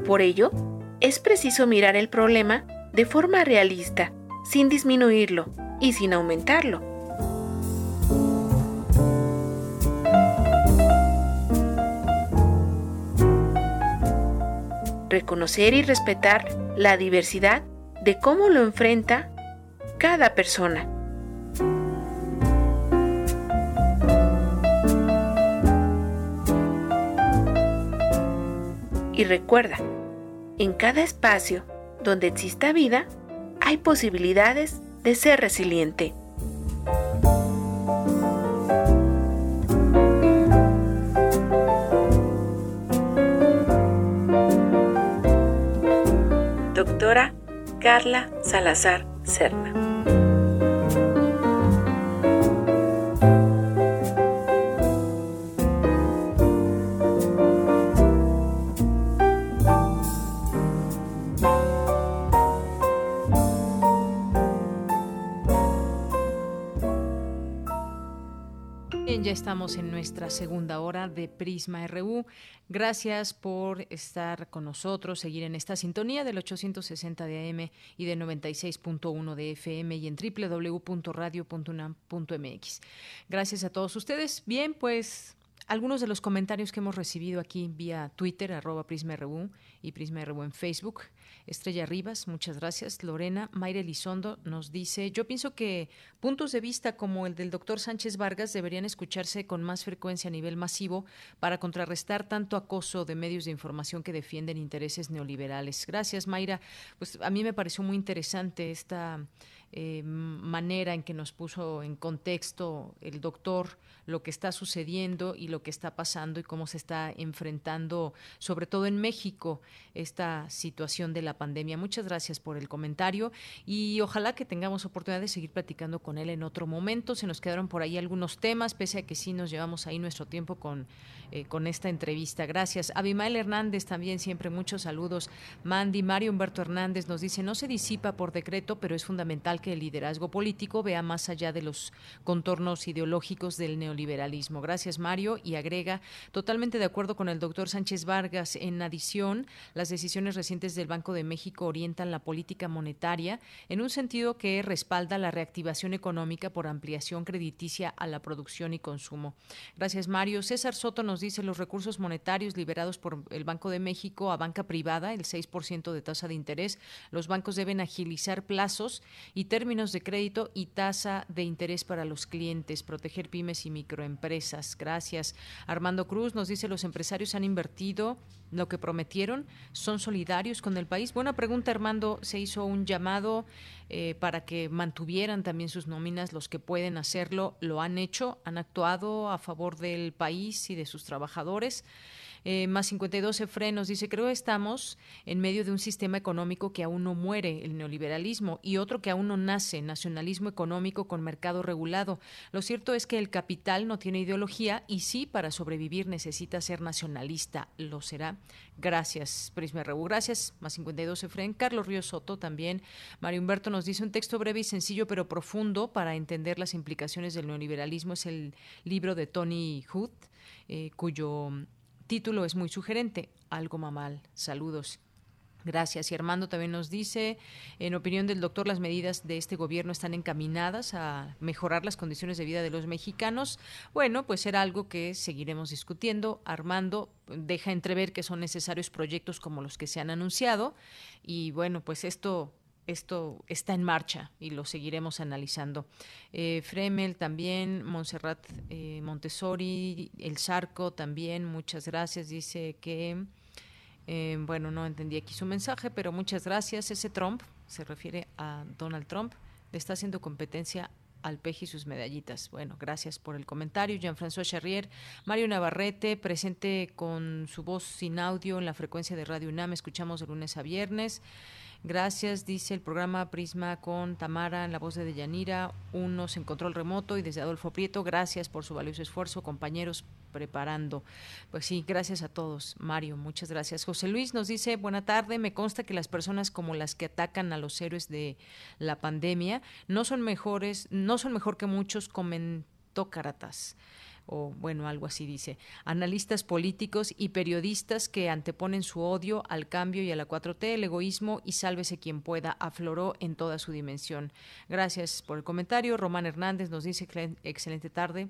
Por ello, es preciso mirar el problema de forma realista, sin disminuirlo y sin aumentarlo. Reconocer y respetar la diversidad de cómo lo enfrenta cada persona. Y recuerda, en cada espacio donde exista vida, hay posibilidades de ser resiliente. Carla Salazar Serna. Estamos en nuestra segunda hora de Prisma RU. Gracias por estar con nosotros, seguir en esta sintonía del 860 de AM y de 96.1 de FM y en www.radio.unam.mx. Gracias a todos ustedes. Bien, pues algunos de los comentarios que hemos recibido aquí vía Twitter, arroba Prisma RU y Prisma RU en Facebook. Estrella Rivas, muchas gracias. Lorena Mayre Elizondo nos dice, yo pienso que puntos de vista como el del doctor Sánchez Vargas deberían escucharse con más frecuencia a nivel masivo para contrarrestar tanto acoso de medios de información que defienden intereses neoliberales. Gracias, Mayra. Pues a mí me pareció muy interesante esta eh, manera en que nos puso en contexto el doctor lo que está sucediendo y lo que está pasando y cómo se está enfrentando, sobre todo en México, esta situación de la pandemia. Muchas gracias por el comentario y ojalá que tengamos oportunidad de seguir platicando con él en otro momento. Se nos quedaron por ahí algunos temas, pese a que sí nos llevamos ahí nuestro tiempo con, eh, con esta entrevista. Gracias. Abimael Hernández también, siempre muchos saludos. Mandy, Mario Humberto Hernández nos dice, no se disipa por decreto, pero es fundamental que el liderazgo político vea más allá de los contornos ideológicos del neoliberalismo. Gracias, Mario. Y agrega, totalmente de acuerdo con el doctor Sánchez Vargas. En adición, las decisiones recientes del Banco de México orientan la política monetaria en un sentido que respalda la reactivación económica por ampliación crediticia a la producción y consumo. Gracias, Mario. César Soto nos dice los recursos monetarios liberados por el Banco de México a banca privada, el 6% de tasa de interés. Los bancos deben agilizar plazos y términos de crédito y tasa de interés para los clientes, proteger pymes y microempresas. Gracias. Armando Cruz nos dice los empresarios han invertido lo que prometieron, son solidarios con el país. Buena pregunta, Armando. Se hizo un llamado eh, para que mantuvieran también sus nóminas, los que pueden hacerlo, lo han hecho, han actuado a favor del país y de sus trabajadores. Eh, más 52 frenos dice, creo que estamos en medio de un sistema económico que aún no muere, el neoliberalismo, y otro que aún no nace, nacionalismo económico con mercado regulado. Lo cierto es que el capital no tiene ideología y sí, para sobrevivir necesita ser nacionalista. Lo será. Gracias, Prisma Rebu. Gracias, más 52 Efren. Carlos Río Soto también. Mario Humberto nos dice un texto breve y sencillo, pero profundo para entender las implicaciones del neoliberalismo. Es el libro de Tony Hood, eh, cuyo título es muy sugerente, algo mamal. Saludos. Gracias. Y Armando también nos dice, en opinión del doctor, las medidas de este gobierno están encaminadas a mejorar las condiciones de vida de los mexicanos. Bueno, pues será algo que seguiremos discutiendo. Armando deja entrever que son necesarios proyectos como los que se han anunciado. Y bueno, pues esto esto está en marcha y lo seguiremos analizando. Eh, Fremel también, Montserrat eh, Montessori, El Sarco también, muchas gracias. Dice que, eh, bueno, no entendí aquí su mensaje, pero muchas gracias. Ese Trump, se refiere a Donald Trump, le está haciendo competencia al peje y sus medallitas. Bueno, gracias por el comentario. Jean-François Charrier, Mario Navarrete, presente con su voz sin audio en la frecuencia de Radio UNAM, escuchamos de lunes a viernes. Gracias, dice el programa Prisma con Tamara en la voz de Deyanira, unos en control remoto y desde Adolfo Prieto. Gracias por su valioso esfuerzo, compañeros preparando. Pues sí, gracias a todos. Mario, muchas gracias. José Luis nos dice, buena tarde, me consta que las personas como las que atacan a los héroes de la pandemia no son mejores, no son mejor que muchos comentócratas o bueno, algo así dice, analistas políticos y periodistas que anteponen su odio al cambio y a la 4T, el egoísmo y sálvese quien pueda, afloró en toda su dimensión. Gracias por el comentario. Román Hernández nos dice, excelente tarde,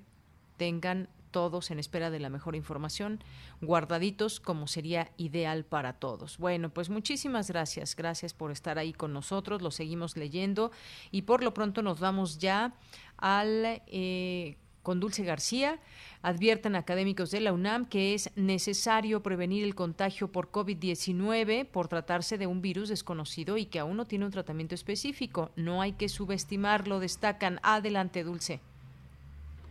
tengan todos en espera de la mejor información, guardaditos como sería ideal para todos. Bueno, pues muchísimas gracias, gracias por estar ahí con nosotros, lo seguimos leyendo y por lo pronto nos vamos ya al eh, con Dulce García. Advierten académicos de la UNAM que es necesario prevenir el contagio por COVID-19 por tratarse de un virus desconocido y que aún no tiene un tratamiento específico. No hay que subestimarlo, destacan. Adelante, Dulce.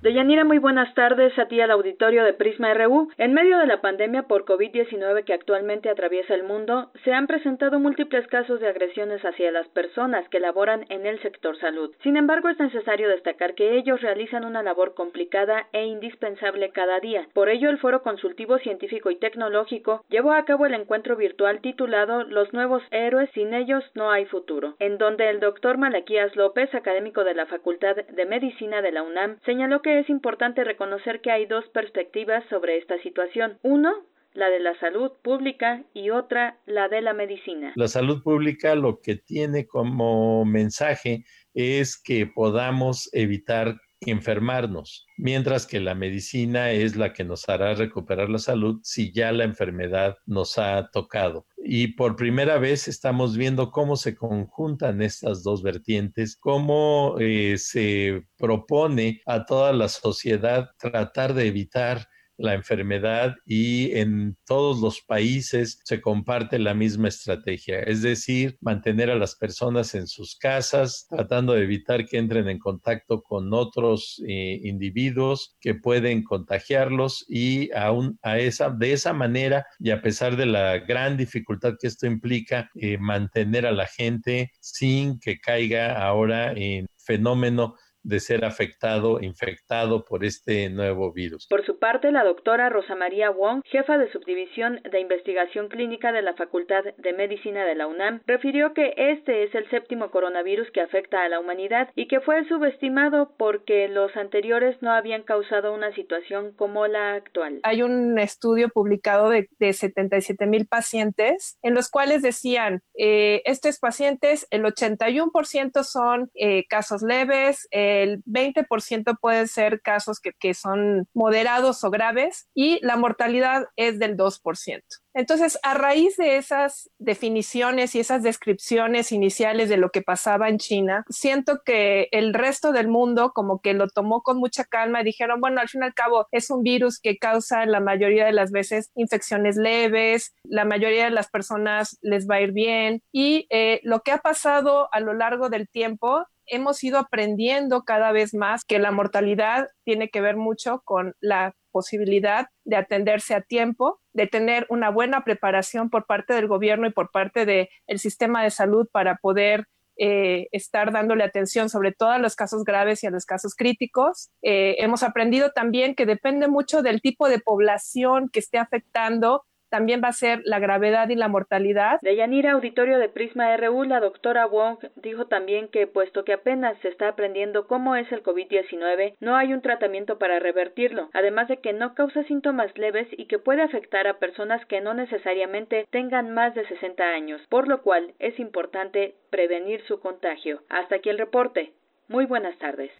Deyanira, muy buenas tardes a ti al auditorio de Prisma RU. En medio de la pandemia por COVID-19 que actualmente atraviesa el mundo, se han presentado múltiples casos de agresiones hacia las personas que laboran en el sector salud. Sin embargo, es necesario destacar que ellos realizan una labor complicada e indispensable cada día. Por ello, el Foro Consultivo Científico y Tecnológico llevó a cabo el encuentro virtual titulado Los nuevos héroes, sin ellos no hay futuro, en donde el doctor Malaquías López, académico de la Facultad de Medicina de la UNAM, señaló que es importante reconocer que hay dos perspectivas sobre esta situación. Uno, la de la salud pública y otra, la de la medicina. La salud pública lo que tiene como mensaje es que podamos evitar enfermarnos, mientras que la medicina es la que nos hará recuperar la salud si ya la enfermedad nos ha tocado. Y por primera vez estamos viendo cómo se conjuntan estas dos vertientes, cómo eh, se propone a toda la sociedad tratar de evitar la enfermedad y en todos los países se comparte la misma estrategia, es decir, mantener a las personas en sus casas, tratando de evitar que entren en contacto con otros eh, individuos que pueden contagiarlos y aún a esa, de esa manera y a pesar de la gran dificultad que esto implica, eh, mantener a la gente sin que caiga ahora en fenómeno de ser afectado, infectado por este nuevo virus. Por su parte, la doctora Rosa María Wong, jefa de subdivisión de investigación clínica de la Facultad de Medicina de la UNAM, refirió que este es el séptimo coronavirus que afecta a la humanidad y que fue subestimado porque los anteriores no habían causado una situación como la actual. Hay un estudio publicado de, de 77 mil pacientes en los cuales decían, eh, estos pacientes, el 81% son eh, casos leves, eh, el 20% pueden ser casos que, que son moderados o graves y la mortalidad es del 2%. Entonces, a raíz de esas definiciones y esas descripciones iniciales de lo que pasaba en China, siento que el resto del mundo como que lo tomó con mucha calma y dijeron, bueno, al fin y al cabo es un virus que causa la mayoría de las veces infecciones leves, la mayoría de las personas les va a ir bien y eh, lo que ha pasado a lo largo del tiempo hemos ido aprendiendo cada vez más que la mortalidad tiene que ver mucho con la posibilidad de atenderse a tiempo, de tener una buena preparación por parte del gobierno y por parte del sistema de salud para poder eh, estar dándole atención sobre todo a los casos graves y a los casos críticos. Eh, hemos aprendido también que depende mucho del tipo de población que esté afectando también va a ser la gravedad y la mortalidad. De Yanira, auditorio de Prisma RU, la doctora Wong dijo también que puesto que apenas se está aprendiendo cómo es el COVID-19, no hay un tratamiento para revertirlo, además de que no causa síntomas leves y que puede afectar a personas que no necesariamente tengan más de 60 años, por lo cual es importante prevenir su contagio. Hasta aquí el reporte. Muy buenas tardes.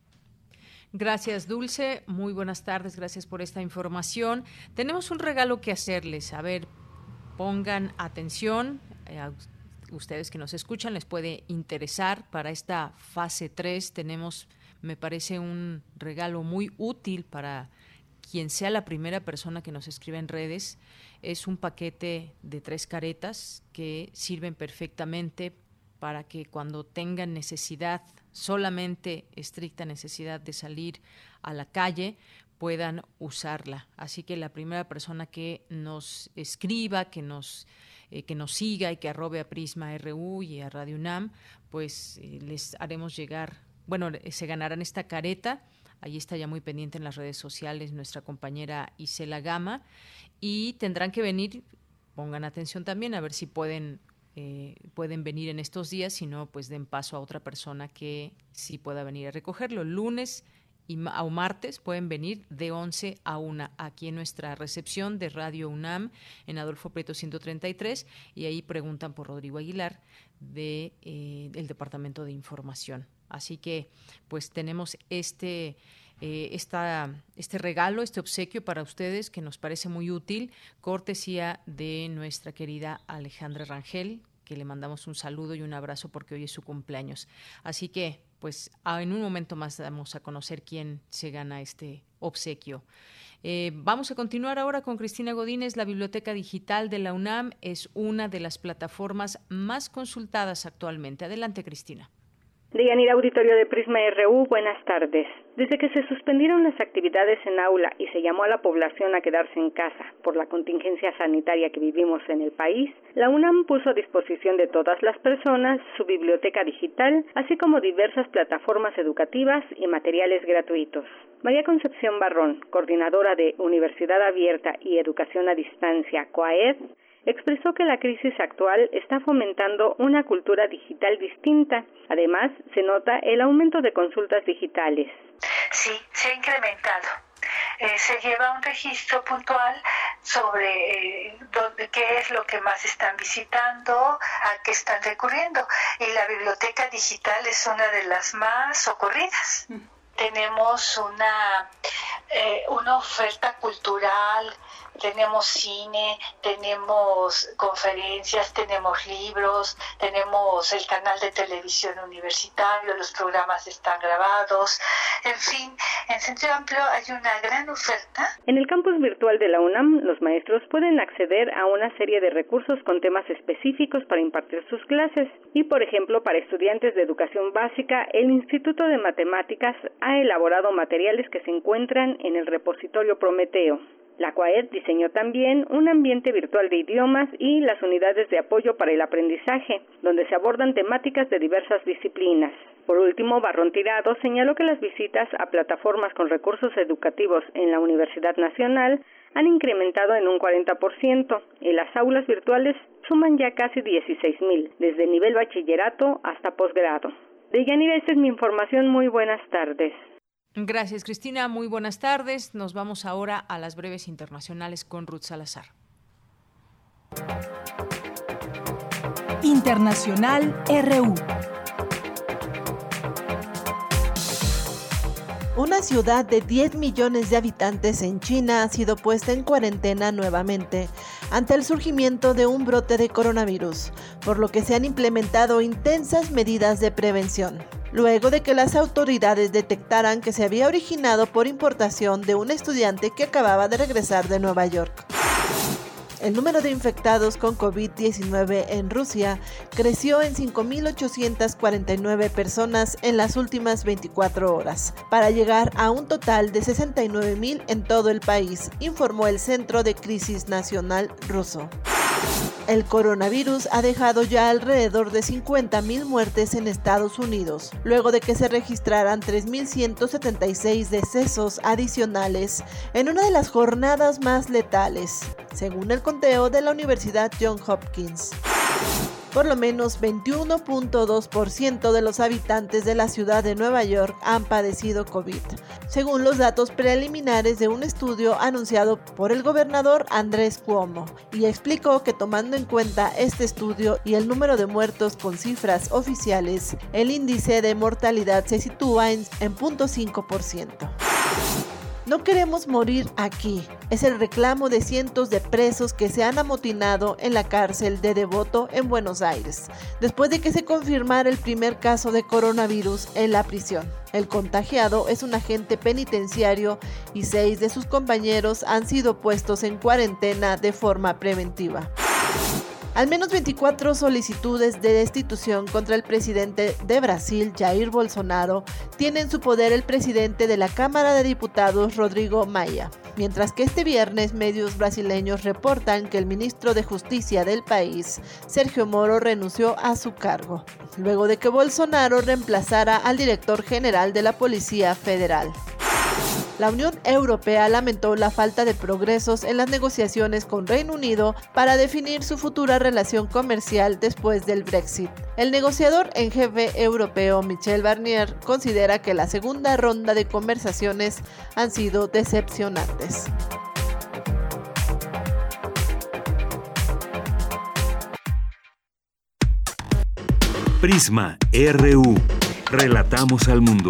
Gracias, Dulce. Muy buenas tardes. Gracias por esta información. Tenemos un regalo que hacerles. A ver, pongan atención. Eh, a ustedes que nos escuchan les puede interesar. Para esta fase 3 tenemos, me parece, un regalo muy útil para quien sea la primera persona que nos escribe en redes. Es un paquete de tres caretas que sirven perfectamente para que cuando tengan necesidad, solamente estricta necesidad de salir a la calle, puedan usarla. Así que la primera persona que nos escriba, que nos eh, que nos siga y que arrobe a Prisma RU y a Radio UNAM, pues eh, les haremos llegar, bueno, se ganarán esta careta. Allí está ya muy pendiente en las redes sociales nuestra compañera Isela Gama y tendrán que venir, pongan atención también a ver si pueden eh, pueden venir en estos días, si no, pues den paso a otra persona que sí pueda venir a recogerlo. Lunes y o martes pueden venir de 11 a 1 aquí en nuestra recepción de Radio UNAM en Adolfo Prieto 133 y ahí preguntan por Rodrigo Aguilar eh, del Departamento de Información. Así que pues tenemos este eh, este regalo, este obsequio para ustedes que nos parece muy útil, cortesía de nuestra querida Alejandra Rangel, que le mandamos un saludo y un abrazo porque hoy es su cumpleaños. Así que, pues, en un momento más vamos a conocer quién se gana este obsequio. Eh, vamos a continuar ahora con Cristina Godínez. La Biblioteca Digital de la UNAM es una de las plataformas más consultadas actualmente. Adelante, Cristina. Deyanira Auditorio de Prisma RU, buenas tardes. Desde que se suspendieron las actividades en aula y se llamó a la población a quedarse en casa por la contingencia sanitaria que vivimos en el país, la UNAM puso a disposición de todas las personas su biblioteca digital, así como diversas plataformas educativas y materiales gratuitos. María Concepción Barrón, coordinadora de Universidad Abierta y Educación a Distancia, COAED, expresó que la crisis actual está fomentando una cultura digital distinta. Además, se nota el aumento de consultas digitales. Sí, se ha incrementado. Eh, se lleva un registro puntual sobre eh, dónde, qué es lo que más están visitando, a qué están recurriendo. Y la biblioteca digital es una de las más ocurridas. Mm. Tenemos una, eh, una oferta cultural, tenemos cine, tenemos conferencias, tenemos libros, tenemos el canal de televisión universitario, los programas están grabados, en fin, en sentido amplio hay una gran oferta. En el campus virtual de la UNAM, los maestros pueden acceder a una serie de recursos con temas específicos para impartir sus clases y, por ejemplo, para estudiantes de educación básica, el Instituto de Matemáticas ha elaborado materiales que se encuentran en el repositorio Prometeo. La CUAED diseñó también un ambiente virtual de idiomas y las unidades de apoyo para el aprendizaje, donde se abordan temáticas de diversas disciplinas. Por último, Barrón Tirado señaló que las visitas a plataformas con recursos educativos en la Universidad Nacional han incrementado en un 40% y las aulas virtuales suman ya casi 16.000, desde nivel bachillerato hasta posgrado. De Yanira, esta es mi información. Muy buenas tardes. Gracias, Cristina. Muy buenas tardes. Nos vamos ahora a las breves internacionales con Ruth Salazar. Internacional RU. Una ciudad de 10 millones de habitantes en China ha sido puesta en cuarentena nuevamente ante el surgimiento de un brote de coronavirus, por lo que se han implementado intensas medidas de prevención luego de que las autoridades detectaran que se había originado por importación de un estudiante que acababa de regresar de Nueva York. El número de infectados con COVID-19 en Rusia creció en 5.849 personas en las últimas 24 horas, para llegar a un total de 69.000 en todo el país, informó el Centro de Crisis Nacional ruso. El coronavirus ha dejado ya alrededor de 50.000 muertes en Estados Unidos, luego de que se registraran 3.176 decesos adicionales en una de las jornadas más letales, según el de la Universidad Johns Hopkins. Por lo menos 21.2% de los habitantes de la ciudad de Nueva York han padecido COVID, según los datos preliminares de un estudio anunciado por el gobernador Andrés Cuomo, y explicó que tomando en cuenta este estudio y el número de muertos con cifras oficiales, el índice de mortalidad se sitúa en 0.5%. No queremos morir aquí. Es el reclamo de cientos de presos que se han amotinado en la cárcel de Devoto en Buenos Aires, después de que se confirmara el primer caso de coronavirus en la prisión. El contagiado es un agente penitenciario y seis de sus compañeros han sido puestos en cuarentena de forma preventiva. Al menos 24 solicitudes de destitución contra el presidente de Brasil, Jair Bolsonaro, tiene en su poder el presidente de la Cámara de Diputados, Rodrigo Maia. Mientras que este viernes medios brasileños reportan que el ministro de Justicia del país, Sergio Moro, renunció a su cargo, luego de que Bolsonaro reemplazara al director general de la Policía Federal. La Unión Europea lamentó la falta de progresos en las negociaciones con Reino Unido para definir su futura relación comercial después del Brexit. El negociador en jefe europeo Michel Barnier considera que la segunda ronda de conversaciones han sido decepcionantes. Prisma RU. Relatamos al mundo.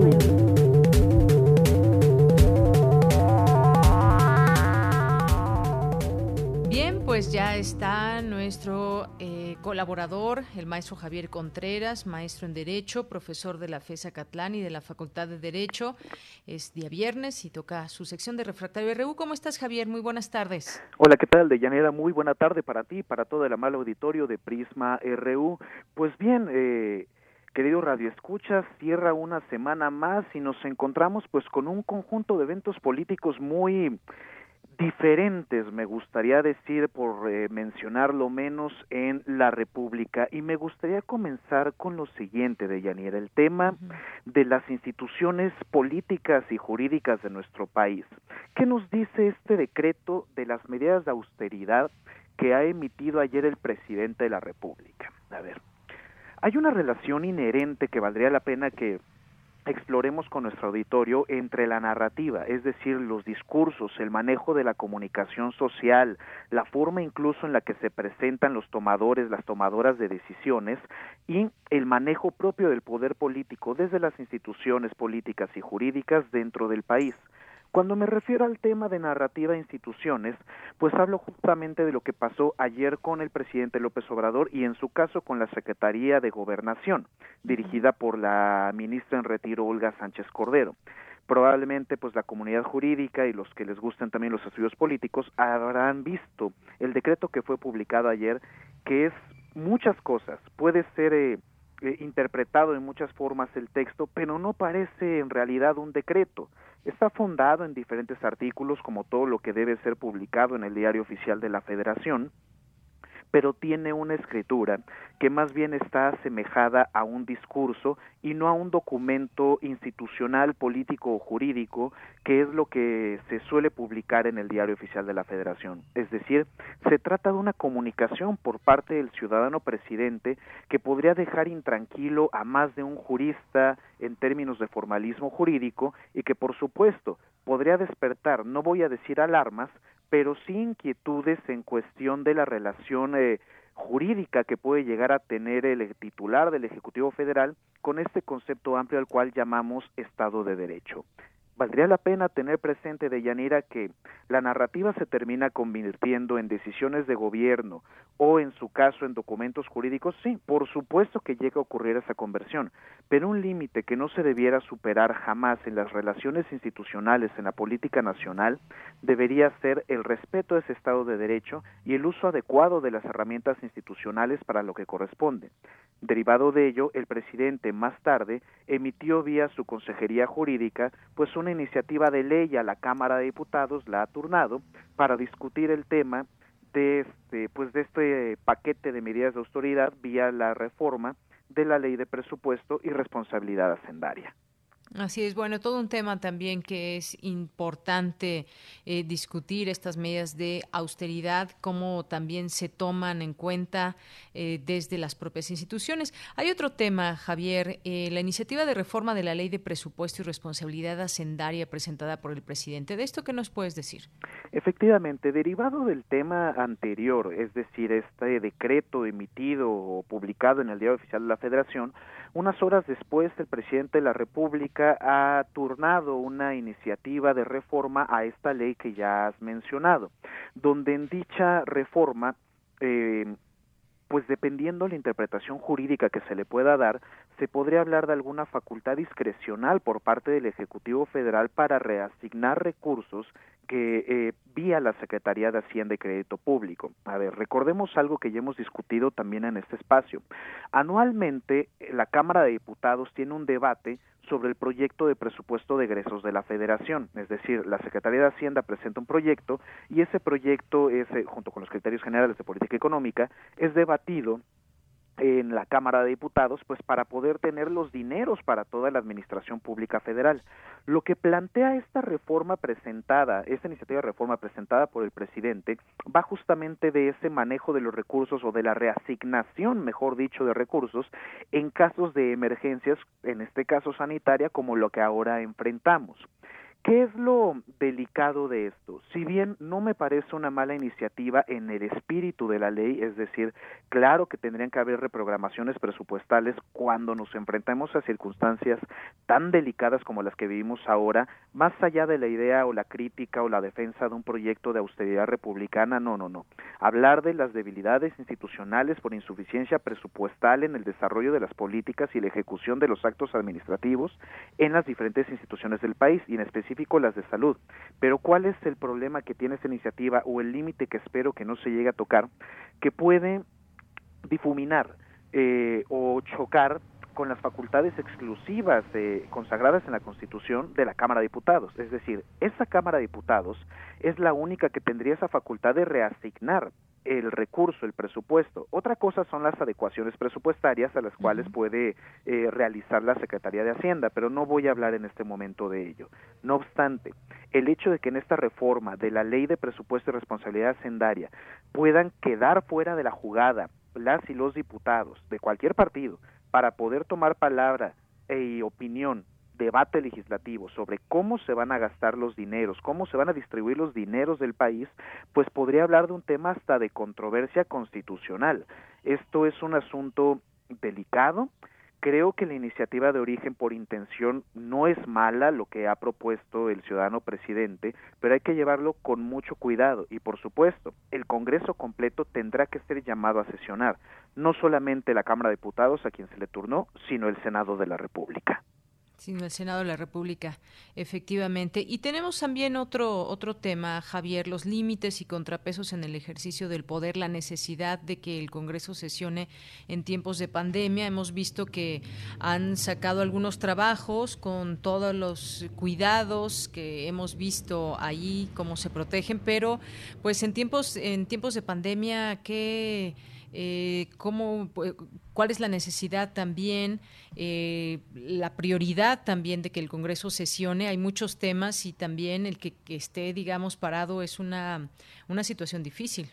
colaborador, el maestro Javier Contreras, maestro en Derecho, profesor de la FESA Catlán y de la Facultad de Derecho. Es día viernes y toca su sección de Refractario RU. ¿Cómo estás, Javier? Muy buenas tardes. Hola, ¿qué tal, Deyanira? Muy buena tarde para ti, para todo el amable auditorio de Prisma RU. Pues bien, eh, Querido Radio Escuchas, cierra una semana más y nos encontramos pues con un conjunto de eventos políticos muy diferentes, me gustaría decir, por eh, mencionar lo menos, en la República. Y me gustaría comenzar con lo siguiente, de Yanira, el tema de las instituciones políticas y jurídicas de nuestro país. ¿Qué nos dice este decreto de las medidas de austeridad que ha emitido ayer el presidente de la República? A ver, hay una relación inherente que valdría la pena que exploremos con nuestro auditorio entre la narrativa, es decir, los discursos, el manejo de la comunicación social, la forma incluso en la que se presentan los tomadores, las tomadoras de decisiones y el manejo propio del poder político desde las instituciones políticas y jurídicas dentro del país. Cuando me refiero al tema de narrativa e instituciones, pues hablo justamente de lo que pasó ayer con el presidente López Obrador y en su caso con la Secretaría de Gobernación, dirigida por la ministra en retiro Olga Sánchez Cordero. Probablemente pues la comunidad jurídica y los que les gusten también los estudios políticos habrán visto el decreto que fue publicado ayer que es muchas cosas. Puede ser eh, eh, interpretado en muchas formas el texto pero no parece en realidad un decreto. Está fundado en diferentes artículos como todo lo que debe ser publicado en el diario oficial de la Federación, pero tiene una escritura que más bien está asemejada a un discurso y no a un documento institucional, político o jurídico, que es lo que se suele publicar en el diario oficial de la Federación. Es decir, se trata de una comunicación por parte del ciudadano presidente que podría dejar intranquilo a más de un jurista en términos de formalismo jurídico y que, por supuesto, podría despertar, no voy a decir alarmas, pero sí inquietudes en cuestión de la relación eh, jurídica que puede llegar a tener el titular del Ejecutivo Federal con este concepto amplio al cual llamamos Estado de Derecho valdría la pena tener presente de Yanira que la narrativa se termina convirtiendo en decisiones de gobierno o en su caso en documentos jurídicos, sí, por supuesto que llega a ocurrir esa conversión, pero un límite que no se debiera superar jamás en las relaciones institucionales en la política nacional debería ser el respeto a ese Estado de Derecho y el uso adecuado de las herramientas institucionales para lo que corresponde. Derivado de ello, el presidente más tarde emitió vía su Consejería Jurídica pues una iniciativa de ley a la Cámara de Diputados, la ha turnado, para discutir el tema de este, pues de este paquete de medidas de autoridad vía la reforma de la ley de presupuesto y responsabilidad hacendaria. Así es, bueno, todo un tema también que es importante eh, discutir estas medidas de austeridad, cómo también se toman en cuenta eh, desde las propias instituciones. Hay otro tema, Javier, eh, la iniciativa de reforma de la ley de presupuesto y responsabilidad hacendaria presentada por el presidente. ¿De esto qué nos puedes decir? Efectivamente, derivado del tema anterior, es decir, este decreto emitido o publicado en el Diario Oficial de la Federación, Unas horas después, el presidente de la República ha turnado una iniciativa de reforma a esta ley que ya has mencionado, donde en dicha reforma eh, pues dependiendo la interpretación jurídica que se le pueda dar, se podría hablar de alguna facultad discrecional por parte del Ejecutivo Federal para reasignar recursos que eh, vía la Secretaría de Hacienda y Crédito Público. A ver, recordemos algo que ya hemos discutido también en este espacio. Anualmente, la Cámara de Diputados tiene un debate sobre el proyecto de presupuesto de egresos de la Federación. Es decir, la Secretaría de Hacienda presenta un proyecto y ese proyecto es, eh, junto con los criterios generales de política económica, es debatido en la Cámara de Diputados, pues para poder tener los dineros para toda la administración pública federal. Lo que plantea esta reforma presentada, esta iniciativa de reforma presentada por el presidente, va justamente de ese manejo de los recursos o de la reasignación, mejor dicho, de recursos en casos de emergencias, en este caso sanitaria, como lo que ahora enfrentamos. ¿Qué es lo delicado de esto? Si bien no me parece una mala iniciativa en el espíritu de la ley, es decir, claro que tendrían que haber reprogramaciones presupuestales cuando nos enfrentamos a circunstancias tan delicadas como las que vivimos ahora, más allá de la idea o la crítica o la defensa de un proyecto de austeridad republicana, no, no, no. Hablar de las debilidades institucionales por insuficiencia presupuestal en el desarrollo de las políticas y la ejecución de los actos administrativos en las diferentes instituciones del país y en especial las de salud. Pero ¿cuál es el problema que tiene esta iniciativa o el límite que espero que no se llegue a tocar? Que puede difuminar eh, o chocar con las facultades exclusivas eh, consagradas en la Constitución de la Cámara de Diputados. Es decir, esa Cámara de Diputados es la única que tendría esa facultad de reasignar el recurso, el presupuesto. Otra cosa son las adecuaciones presupuestarias a las cuales puede eh, realizar la Secretaría de Hacienda, pero no voy a hablar en este momento de ello. No obstante, el hecho de que en esta reforma de la Ley de Presupuesto y Responsabilidad Hacendaria puedan quedar fuera de la jugada las y los diputados de cualquier partido para poder tomar palabra e opinión debate legislativo sobre cómo se van a gastar los dineros, cómo se van a distribuir los dineros del país, pues podría hablar de un tema hasta de controversia constitucional. Esto es un asunto delicado. Creo que la iniciativa de origen por intención no es mala lo que ha propuesto el ciudadano presidente, pero hay que llevarlo con mucho cuidado y por supuesto el Congreso completo tendrá que ser llamado a sesionar, no solamente la Cámara de Diputados a quien se le turnó, sino el Senado de la República sino el Senado de la República, efectivamente. Y tenemos también otro, otro tema, Javier, los límites y contrapesos en el ejercicio del poder, la necesidad de que el Congreso sesione en tiempos de pandemia. Hemos visto que han sacado algunos trabajos con todos los cuidados que hemos visto ahí, cómo se protegen, pero pues en tiempos, en tiempos de pandemia, ¿qué eh, cómo, cuál es la necesidad también, eh, la prioridad también de que el Congreso sesione. Hay muchos temas y también el que, que esté, digamos, parado es una, una situación difícil.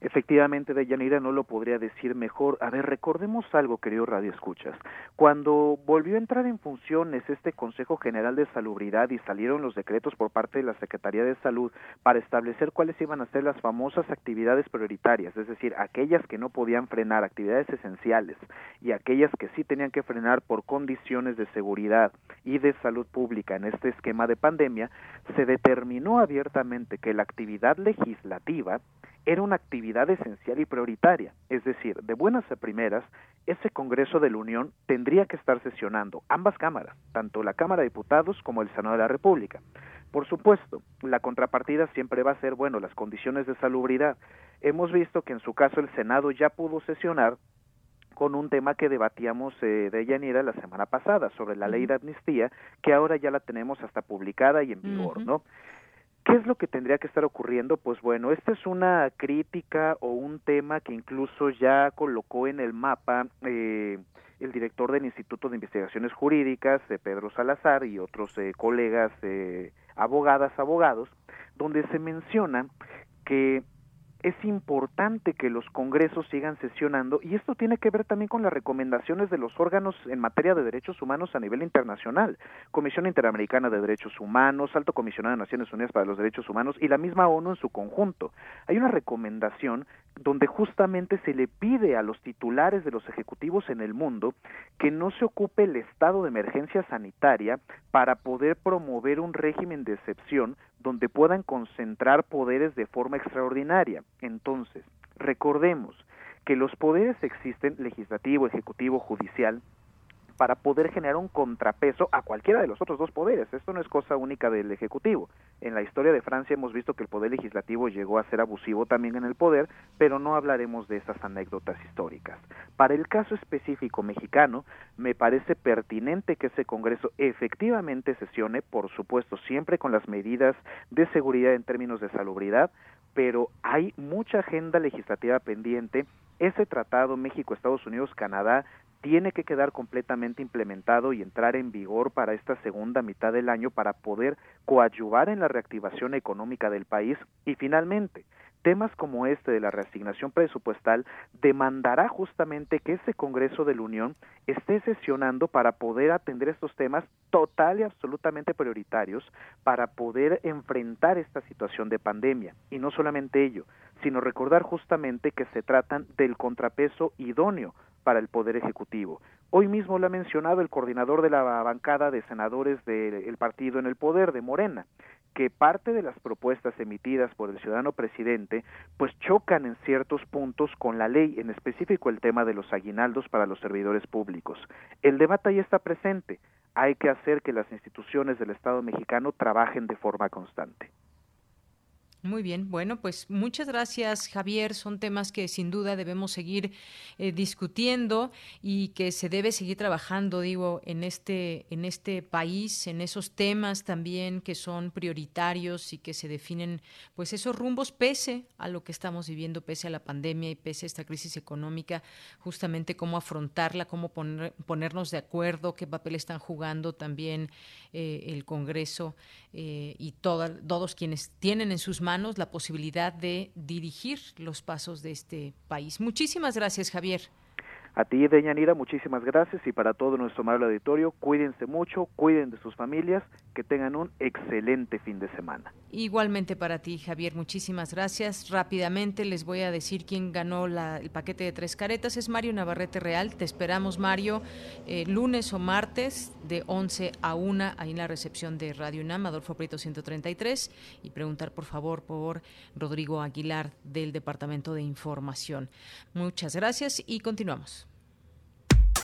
Efectivamente, Deyanira no lo podría decir mejor. A ver, recordemos algo, querido Radio Escuchas. Cuando volvió a entrar en funciones este Consejo General de Salubridad y salieron los decretos por parte de la Secretaría de Salud para establecer cuáles iban a ser las famosas actividades prioritarias, es decir, aquellas que no podían frenar, actividades esenciales, y aquellas que sí tenían que frenar por condiciones de seguridad y de salud pública en este esquema de pandemia, se determinó abiertamente que la actividad legislativa era una actividad esencial y prioritaria, es decir, de buenas a primeras, ese Congreso de la Unión tendría que estar sesionando ambas cámaras, tanto la Cámara de Diputados como el Senado de la República. Por supuesto, la contrapartida siempre va a ser, bueno, las condiciones de salubridad. Hemos visto que en su caso el Senado ya pudo sesionar con un tema que debatíamos eh, de Yanira la semana pasada sobre la ley de amnistía, que ahora ya la tenemos hasta publicada y en vigor, ¿no? ¿Qué es lo que tendría que estar ocurriendo? Pues bueno, esta es una crítica o un tema que incluso ya colocó en el mapa eh, el director del Instituto de Investigaciones Jurídicas, eh, Pedro Salazar, y otros eh, colegas abogadas, abogados, donde se menciona que es importante que los congresos sigan sesionando y esto tiene que ver también con las recomendaciones de los órganos en materia de derechos humanos a nivel internacional, Comisión Interamericana de Derechos Humanos, Alto Comisionado de Naciones Unidas para los Derechos Humanos y la misma ONU en su conjunto. Hay una recomendación donde justamente se le pide a los titulares de los ejecutivos en el mundo que no se ocupe el estado de emergencia sanitaria para poder promover un régimen de excepción donde puedan concentrar poderes de forma extraordinaria. Entonces, recordemos que los poderes existen, legislativo, ejecutivo, judicial, para poder generar un contrapeso a cualquiera de los otros dos poderes. Esto no es cosa única del Ejecutivo. En la historia de Francia hemos visto que el poder legislativo llegó a ser abusivo también en el poder, pero no hablaremos de esas anécdotas históricas. Para el caso específico mexicano, me parece pertinente que ese Congreso efectivamente sesione, por supuesto, siempre con las medidas de seguridad en términos de salubridad, pero hay mucha agenda legislativa pendiente ese tratado México, Estados Unidos, Canadá tiene que quedar completamente implementado y entrar en vigor para esta segunda mitad del año para poder coadyuvar en la reactivación económica del país. Y finalmente temas como este de la reasignación presupuestal demandará justamente que ese Congreso de la Unión esté sesionando para poder atender estos temas total y absolutamente prioritarios para poder enfrentar esta situación de pandemia. Y no solamente ello, sino recordar justamente que se tratan del contrapeso idóneo para el Poder Ejecutivo. Hoy mismo lo ha mencionado el coordinador de la bancada de senadores del partido en el poder, de Morena, que parte de las propuestas emitidas por el ciudadano presidente pues chocan en ciertos puntos con la ley, en específico el tema de los aguinaldos para los servidores públicos. El debate ahí está presente. Hay que hacer que las instituciones del Estado mexicano trabajen de forma constante. Muy bien, bueno, pues muchas gracias Javier. Son temas que sin duda debemos seguir eh, discutiendo y que se debe seguir trabajando, digo, en este en este país, en esos temas también que son prioritarios y que se definen, pues esos rumbos pese a lo que estamos viviendo, pese a la pandemia y pese a esta crisis económica, justamente cómo afrontarla, cómo ponernos de acuerdo, qué papel están jugando también eh, el Congreso eh, y todos quienes tienen en sus manos la posibilidad de dirigir los pasos de este país. Muchísimas gracias, Javier. A ti, Deñanira, muchísimas gracias y para todo nuestro amable auditorio, cuídense mucho, cuiden de sus familias, que tengan un excelente fin de semana. Igualmente para ti, Javier, muchísimas gracias. Rápidamente les voy a decir quién ganó el paquete de tres caretas. Es Mario Navarrete Real. Te esperamos, Mario, eh, lunes o martes de 11 a 1 ahí en la recepción de Radio UNAM, Adolfo Prieto 133, y preguntar por favor por Rodrigo Aguilar del Departamento de Información. Muchas gracias y continuamos.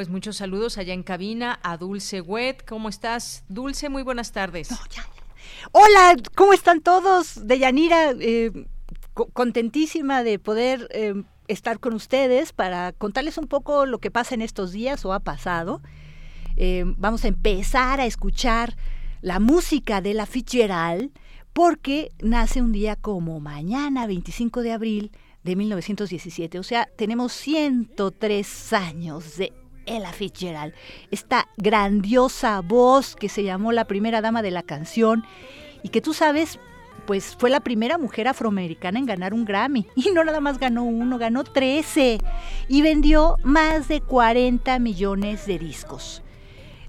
Pues muchos saludos allá en cabina a Dulce Wet. ¿Cómo estás? Dulce, muy buenas tardes. Hola, ¿cómo están todos? Deyanira, eh, contentísima de poder eh, estar con ustedes para contarles un poco lo que pasa en estos días o ha pasado. Eh, vamos a empezar a escuchar la música de la Fitzgerald porque nace un día como mañana, 25 de abril de 1917. O sea, tenemos 103 años de Ella Fitzgerald, esta grandiosa voz que se llamó la primera dama de la canción y que tú sabes, pues fue la primera mujer afroamericana en ganar un Grammy. Y no nada más ganó uno, ganó 13 y vendió más de 40 millones de discos.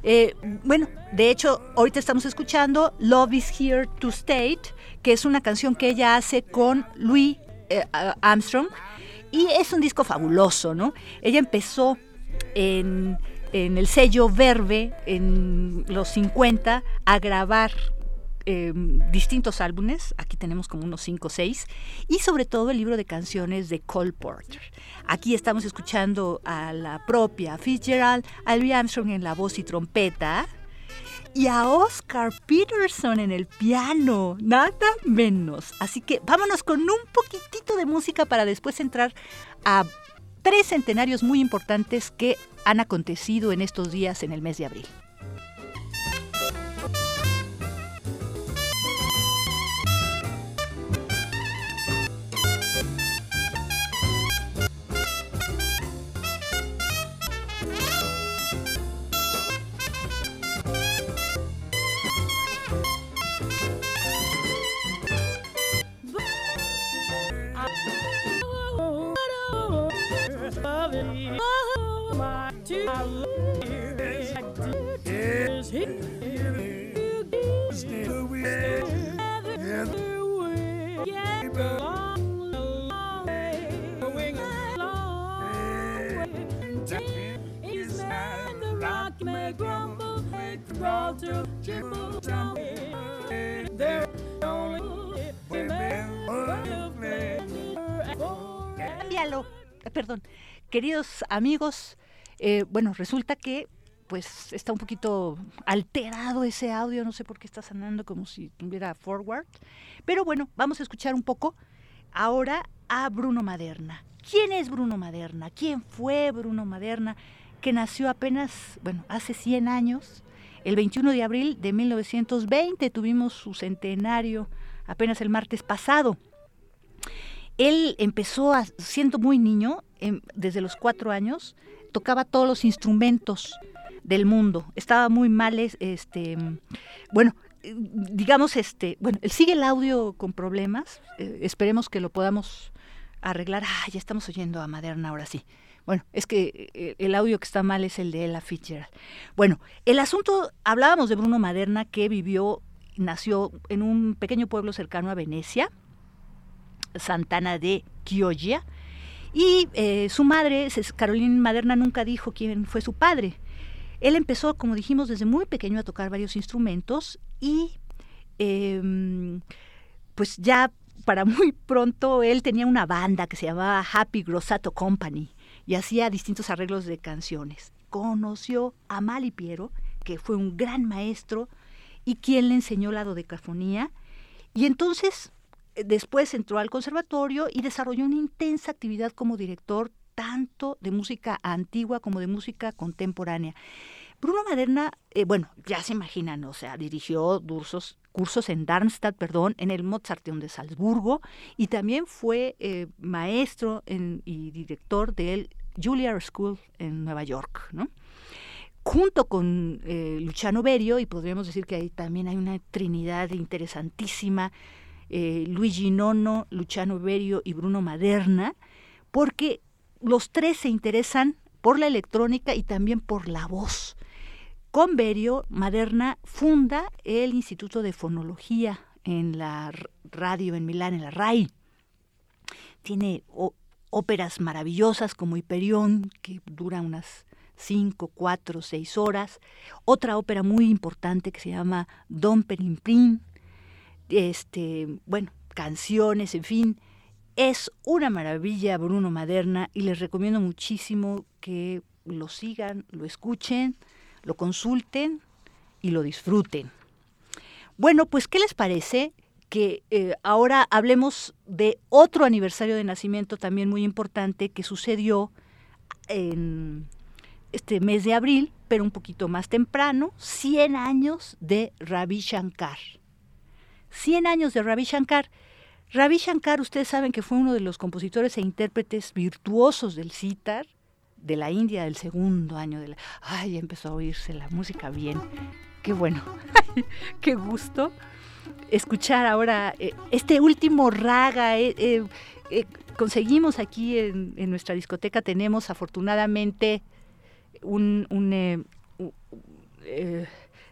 Eh, bueno, de hecho, ahorita estamos escuchando Love is Here to Stay, que es una canción que ella hace con Louis eh, Armstrong. Y es un disco fabuloso, ¿no? Ella empezó en, el sello Verbe en los 50 a grabar em, distintos álbumes, aquí tenemos como unos 5 o 6, y sobre todo el libro de canciones de Cole Porter. Aquí estamos escuchando a la propia Fitzgerald, a Louis Armstrong en la voz y trompeta, y a Oscar Peterson en el piano, nada menos. Así que vámonos con un poquitito de música para después entrar a tres centenarios muy importantes que han acontecido en estos días en el mes de abril. Perdón, queridos amigos, eh, bueno, resulta que pues está un poquito alterado ese audio, no sé por qué está sonando como si tuviera forward, pero bueno, vamos a escuchar un poco ahora a Bruno Maderna. ¿Quién es Bruno Maderna? ¿Quién fue Bruno Maderna? Que nació apenas, bueno, hace 100 años, el 21 de abril de 1920, tuvimos su centenario apenas el martes pasado. Él empezó siendo muy niño, em, desde los cuatro años, tocaba todos los instrumentos del mundo. Estaba muy mal, este, bueno, digamos, este, bueno, él sigue el audio con problemas. Eh, esperemos que lo podamos arreglar. Ah, ya estamos oyendo a Maderna ahora sí. Bueno, es que eh, el audio que está mal es el de Ella Fitzgerald. Bueno, el asunto, hablábamos de Bruno Maderna que vivió, nació en un pequeño pueblo cercano a Venecia, Santana de Chioggia, y eh, su madre, Carolina Maderna, nunca dijo quién fue su padre. Él empezó, como dijimos, desde muy pequeño a tocar varios instrumentos y em, pues ya para muy pronto él tenía una banda que se llamaba Happy Grossato Company y hacía distintos arreglos de canciones. Conoció a Mali Piero, que fue un gran maestro y quien le enseñó la dodecafonía. Y entonces después entró al conservatorio y desarrolló una intensa actividad como director tanto de música antigua como de música contemporánea. Bruno Maderna, eh, bueno, ya se imaginan, o sea, dirigió cursos, en Darmstadt, perdón, en el Mozarteum de Salzburgo y también fue eh, maestro y director del Juilliard School en Nueva York, ¿no? Junto con eh, Luciano Berio, y podríamos decir que ahí también hay una trinidad interesantísima, Luigi Nono, Luciano Berio y Bruno Maderna, porque los tres se interesan por la electrónica y también por la voz. Con Berio, Maderna funda el Instituto de Fonología en la radio en Milán, en la RAI. Tiene óperas maravillosas como Hiperión, que dura unas cinco, cuatro, seis horas. Otra ópera muy importante que se llama Don Perimprim. Este, bueno, canciones, en fin. Es una maravilla Bruno Maderna y les recomiendo muchísimo que lo sigan, lo escuchen lo consulten y lo disfruten. Bueno, pues ¿qué les parece? que eh, ahora hablemos de otro aniversario de nacimiento también muy importante que sucedió en este mes de abril, pero un poquito más temprano, 100 años de Ravi Shankar. 100 años de Ravi Shankar. Ravi Shankar, ustedes saben que fue uno de los compositores e intérpretes virtuosos del sitar, de la India del segundo año de la... Ay, empezó a oírse la música bien. Qué bueno, qué gusto escuchar ahora eh, este último raga. Eh, eh, conseguimos aquí en, nuestra discoteca, tenemos afortunadamente un,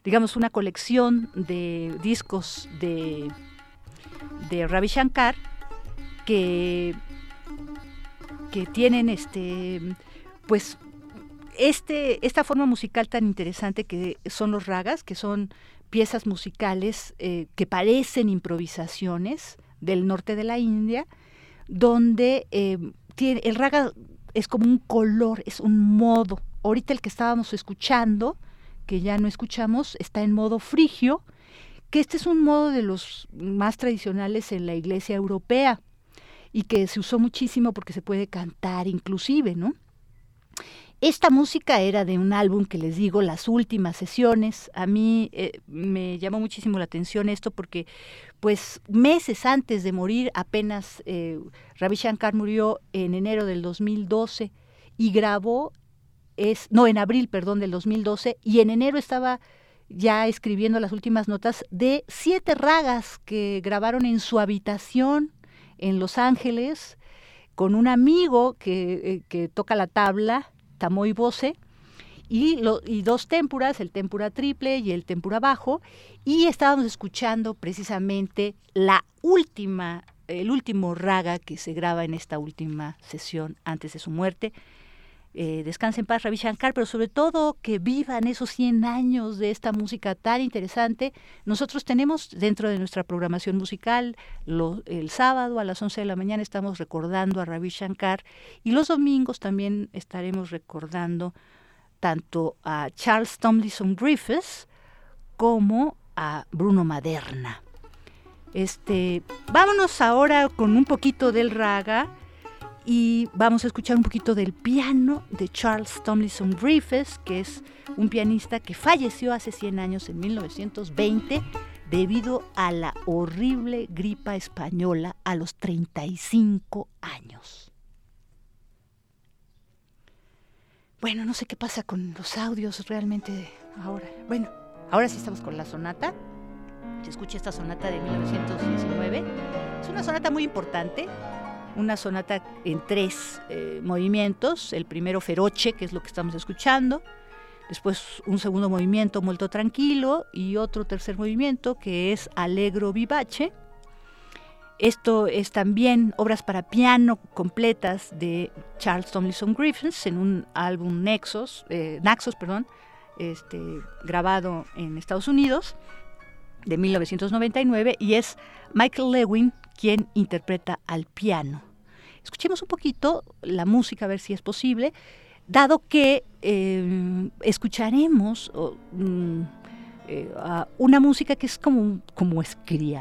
digamos, una colección de discos de, de Ravi Shankar que, que tienen este pues este, esta forma musical tan interesante que son los ragas, que son piezas musicales eh, que parecen improvisaciones del norte de la India, donde eh, tiene, el raga es como un color, es un modo. Ahorita el que estábamos escuchando, que ya no escuchamos está en modo frigio, que este es un modo de los más tradicionales en la iglesia europea y que se usó muchísimo porque se puede cantar inclusive, ¿no? Esta música era de un álbum que les digo, las últimas sesiones. A mí eh, me llamó muchísimo la atención esto porque, pues, meses antes de morir, apenas eh, Shankar murió en enero del 2012 y grabó, es, no, en abril, perdón, del 2012, y en enero estaba ya escribiendo las últimas notas de siete ragas que grabaron en su habitación en Los Ángeles con un amigo que, eh, toca la tabla tamoy Bose, y, y dos témpuras, el témpura triple y el témpura bajo, y estábamos escuchando precisamente la última, el último raga que se graba en esta última sesión antes de su muerte, eh, descanse en paz Ravi Shankar, pero sobre todo que vivan esos 100 años de esta música tan interesante. Nosotros tenemos dentro de nuestra programación musical, el sábado a las 11 de la mañana estamos recordando a Ravi Shankar y los domingos también estaremos recordando tanto a Charles Tomlinson Griffiths como a Bruno Maderna. Este, vámonos ahora con un poquito del raga y vamos a escuchar un poquito del piano de Charles Tomlinson Griffiths, que es un pianista que falleció hace 100 años, en 1920, debido a la horrible gripa española a los 35 años. Bueno, no sé qué pasa con los audios realmente ahora. Bueno, ahora sí estamos con la sonata. Se escucha esta sonata de 1919. Es una sonata muy importante una sonata en tres eh, movimientos, el primero feroche, que es lo que estamos escuchando, después un segundo movimiento molto tranquilo y otro tercer movimiento que es allegro vivace. Esto es también obras para piano completas de Charles Tomlinson Griffiths en un álbum Nexus, eh, Naxos, perdón, este, grabado en Estados Unidos de 1999 y es Michael Lewin quien interpreta al piano. Escuchemos un poquito la música, a ver si es posible, dado que eh, escucharemos mm, eh, una música que es como, como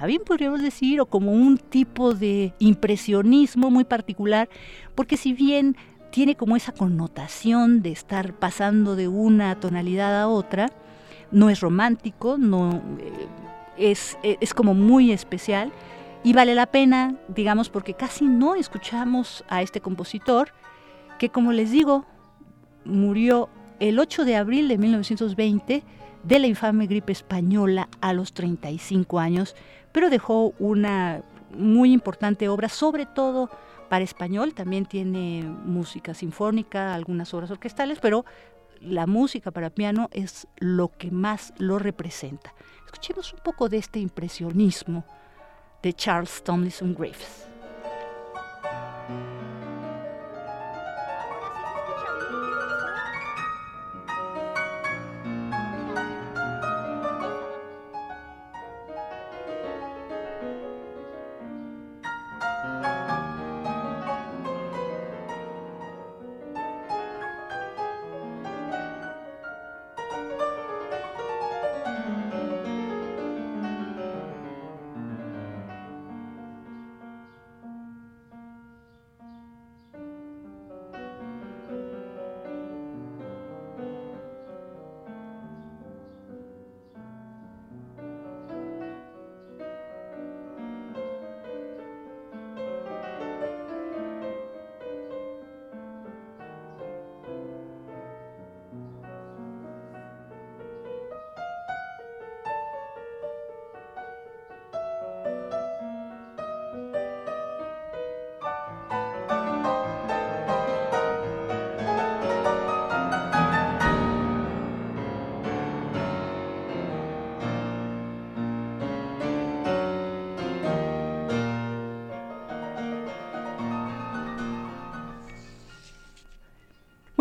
bien podríamos decir, o como un tipo de impresionismo muy particular, porque si bien tiene como esa connotación de estar pasando de una tonalidad a otra, no es romántico, no eh, es, es como muy especial y vale la pena, digamos, porque casi no escuchamos a este compositor, que como les digo, murió el 8 de abril de 1920 de la infame gripe española a los 35 años, pero dejó una muy importante obra, sobre todo para español, también tiene música sinfónica, algunas obras orquestales, pero la música para piano es lo que más lo representa. Escuchemos un poco de este impresionismo de Charles Tomlinson Griffiths.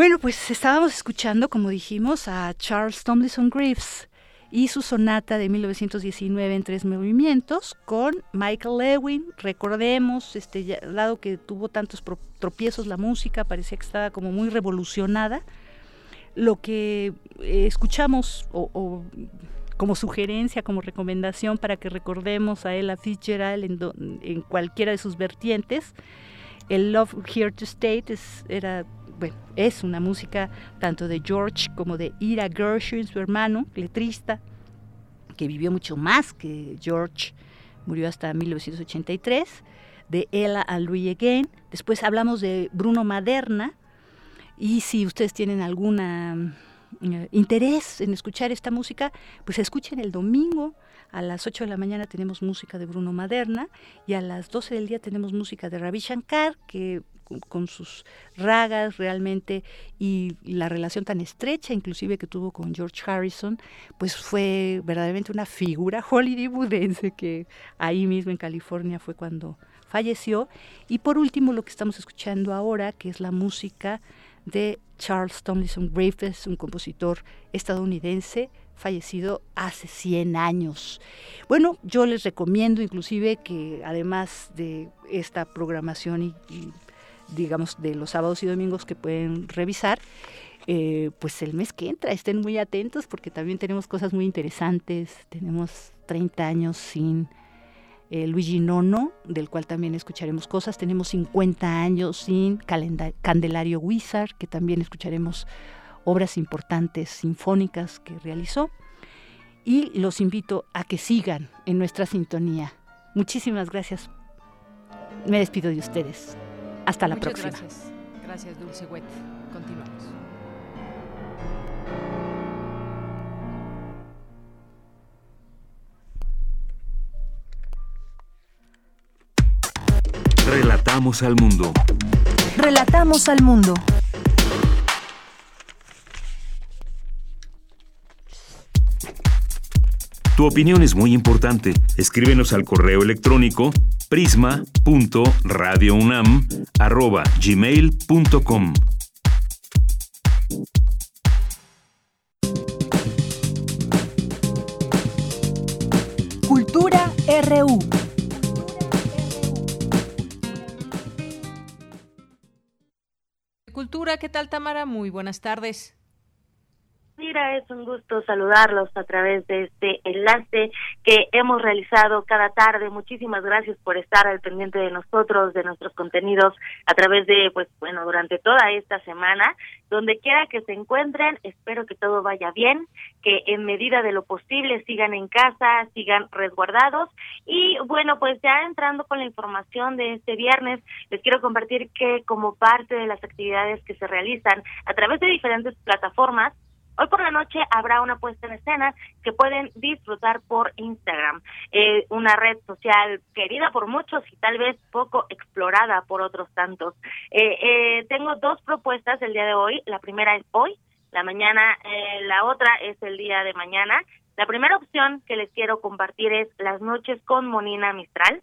Bueno, pues estábamos escuchando, como dijimos, a Charles Tomlinson Griffiths y su sonata de 1919 en tres movimientos con Michael Lewin. Recordemos, este, dado que tuvo tantos tropiezos la música, parecía que estaba como muy revolucionada. lo que eh, escuchamos o, como sugerencia, como recomendación para que recordemos a Ella Fitzgerald en, en cualquiera de sus vertientes, el Love Here to Stay es, era, bueno, es una música tanto de George como de Ira Gershwin, su hermano, letrista, que vivió mucho más que George, murió hasta 1983, de Ella and Louis Again. Después hablamos de Bruno Maderna, y si ustedes tienen algún eh, interés en escuchar esta música, pues escuchen el domingo. A las 8 de la mañana tenemos música de Bruno Maderna y a las 12 del día tenemos música de Ravi Shankar, que con sus ragas realmente y la relación tan estrecha inclusive que tuvo con George Harrison, pues fue verdaderamente una figura hollywoodense que ahí mismo en California fue cuando falleció. Y por último lo que estamos escuchando ahora, que es la música de Charles Tomlinson Griffiths, un compositor estadounidense fallecido hace 100 años. Bueno, yo les recomiendo inclusive que además de esta programación y, digamos de los sábados y domingos que pueden revisar, eh, pues el mes que entra estén muy atentos porque también tenemos cosas muy interesantes. Tenemos 30 años sin eh, Luigi Nono, del cual también escucharemos cosas. Tenemos 50 años sin Candelario Wizard, que también escucharemos obras importantes sinfónicas que realizó. Y los invito a que sigan en nuestra sintonía. Muchísimas gracias. Me despido de ustedes. Hasta la próxima. Gracias. Gracias, Dulce Wet. Continuamos. Relatamos al mundo. Relatamos al mundo. Tu opinión es muy importante. Escríbenos al correo electrónico prisma.radiounam@gmail.com. Cultura RU. Cultura, ¿qué tal Tamara? Muy buenas tardes. Mira, es un gusto saludarlos a través de este enlace que hemos realizado cada tarde. Muchísimas gracias por estar al pendiente de nosotros, de nuestros contenidos a través de, pues bueno, durante toda esta semana. Donde quiera que se encuentren, espero que todo vaya bien, que en medida de lo posible sigan en casa, sigan resguardados. Y bueno, pues ya entrando con la información de este viernes, les quiero compartir que como parte de las actividades que se realizan a través de diferentes plataformas, Hoy por la noche habrá una puesta en escena que pueden disfrutar por Instagram, eh, una red social querida por muchos y tal vez poco explorada por otros tantos. Eh, eh, tengo dos propuestas el día de hoy. La primera es hoy, la mañana, la otra es el día de mañana. La primera opción que les quiero compartir es Las noches con Monina Mistral.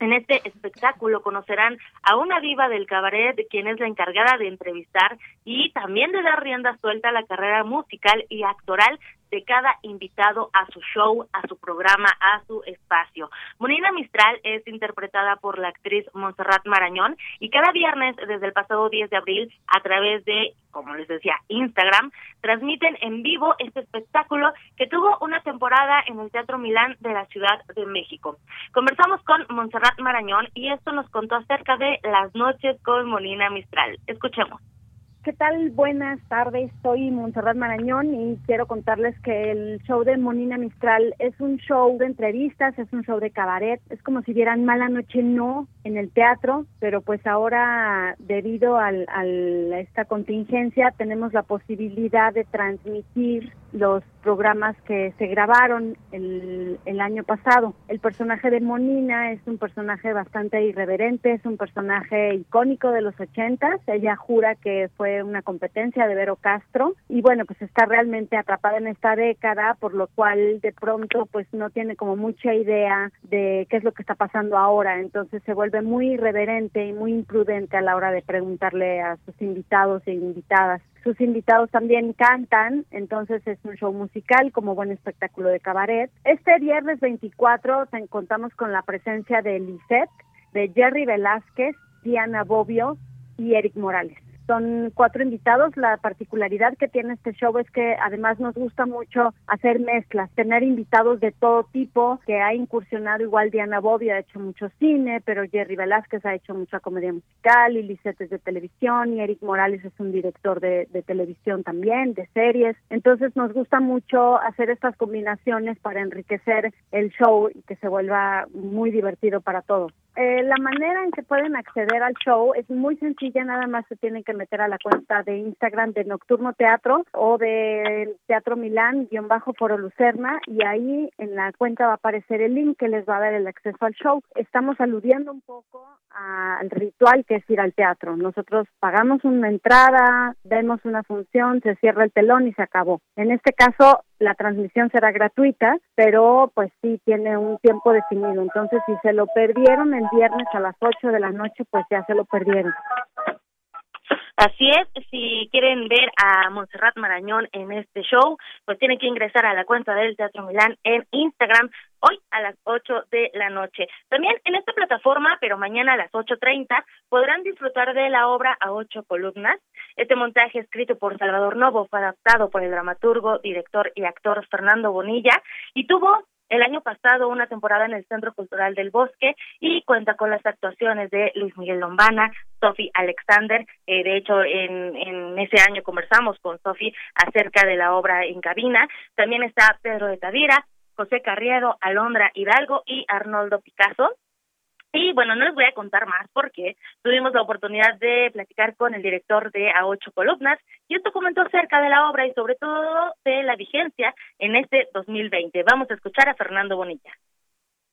En este espectáculo conocerán a una diva del cabaret, quien es la encargada de entrevistar y también de dar rienda suelta a la carrera musical y actoral de cada invitado a su show, a su programa, a su espacio. Monina Mistral es interpretada por la actriz Montserrat Marañón y cada viernes desde el pasado 10 de abril a través de, como les decía, Instagram, transmiten en vivo este espectáculo que tuvo una temporada en el Teatro Milán de la Ciudad de México. Conversamos con Montserrat Marañón y esto nos contó acerca de las noches con Monina Mistral. Escuchemos. ¿Qué tal? Buenas tardes, soy Montserrat Marañón y quiero contarles que el show de Monina Mistral es un show de entrevistas, es un show de cabaret, es como si vieran Mala Noche No en el teatro, pero pues ahora debido al, a esta contingencia tenemos la posibilidad de transmitir los programas que se grabaron el, el, año pasado. El personaje de Monina es un personaje bastante irreverente, es un personaje icónico de los ochentas. Ella jura que fue una competencia de Vero Castro y bueno, pues está realmente atrapada en esta década, por lo cual de pronto pues no tiene como mucha idea de qué es lo que está pasando ahora. Entonces se vuelve muy irreverente y muy imprudente a la hora de preguntarle a sus invitados e invitadas sus invitados también cantan, entonces es un show musical como buen espectáculo de cabaret. Este viernes 24 contamos con la presencia de Lisette, de Jerry Velázquez, Diana Bobbio y Eric Morales. Son cuatro invitados. La particularidad que tiene este show es que además nos gusta mucho hacer mezclas, tener invitados de todo tipo, que ha incursionado igual Diana Bobby ha hecho mucho cine, pero Jerry Velázquez ha hecho mucha comedia musical, y de televisión, y Eric Morales es un director de, de televisión también, de series. Entonces nos gusta mucho hacer estas combinaciones para enriquecer el show y que se vuelva muy divertido para todos. Eh, la manera en que pueden acceder al show es muy sencilla, nada más se tienen que meter a la cuenta de Instagram de Nocturno Teatro o de Teatro Milán, guion bajo Foro Lucerna, y ahí en la cuenta va a aparecer el link que les va a dar el acceso al show. Estamos aludiendo un poco al ritual que es ir al teatro. Nosotros pagamos una entrada, vemos una función, se cierra el telón y se acabó. En este caso, la transmisión será gratuita, pero pues sí tiene un tiempo definido. Entonces, si se lo perdieron el viernes a las 8 de la noche, pues ya se lo perdieron. Así es, si quieren ver a Montserrat Marañón en este show, pues tienen que ingresar a la cuenta del Teatro Milán en Instagram hoy a las 8 de la noche. También en esta plataforma, pero mañana a las 8.30, podrán disfrutar de la obra a ocho columnas. Este montaje escrito por Salvador Novo fue adaptado por el dramaturgo, director y actor Fernando Bonilla y tuvo el año pasado una temporada en el Centro Cultural del Bosque y cuenta con las actuaciones de Luis Miguel Lombana, Sofi Alexander. Eh, de hecho, en, en ese año conversamos con Sofi acerca de la obra en cabina. También está Pedro de Tavira, José Carriedo, Alondra Hidalgo y Arnoldo Picasso. Y bueno, no les voy a contar más porque tuvimos la oportunidad de platicar con el director de A Ocho Columnas y esto comentó acerca de la obra y sobre todo de la vigencia en este 2020. Vamos a escuchar a Fernando Bonilla.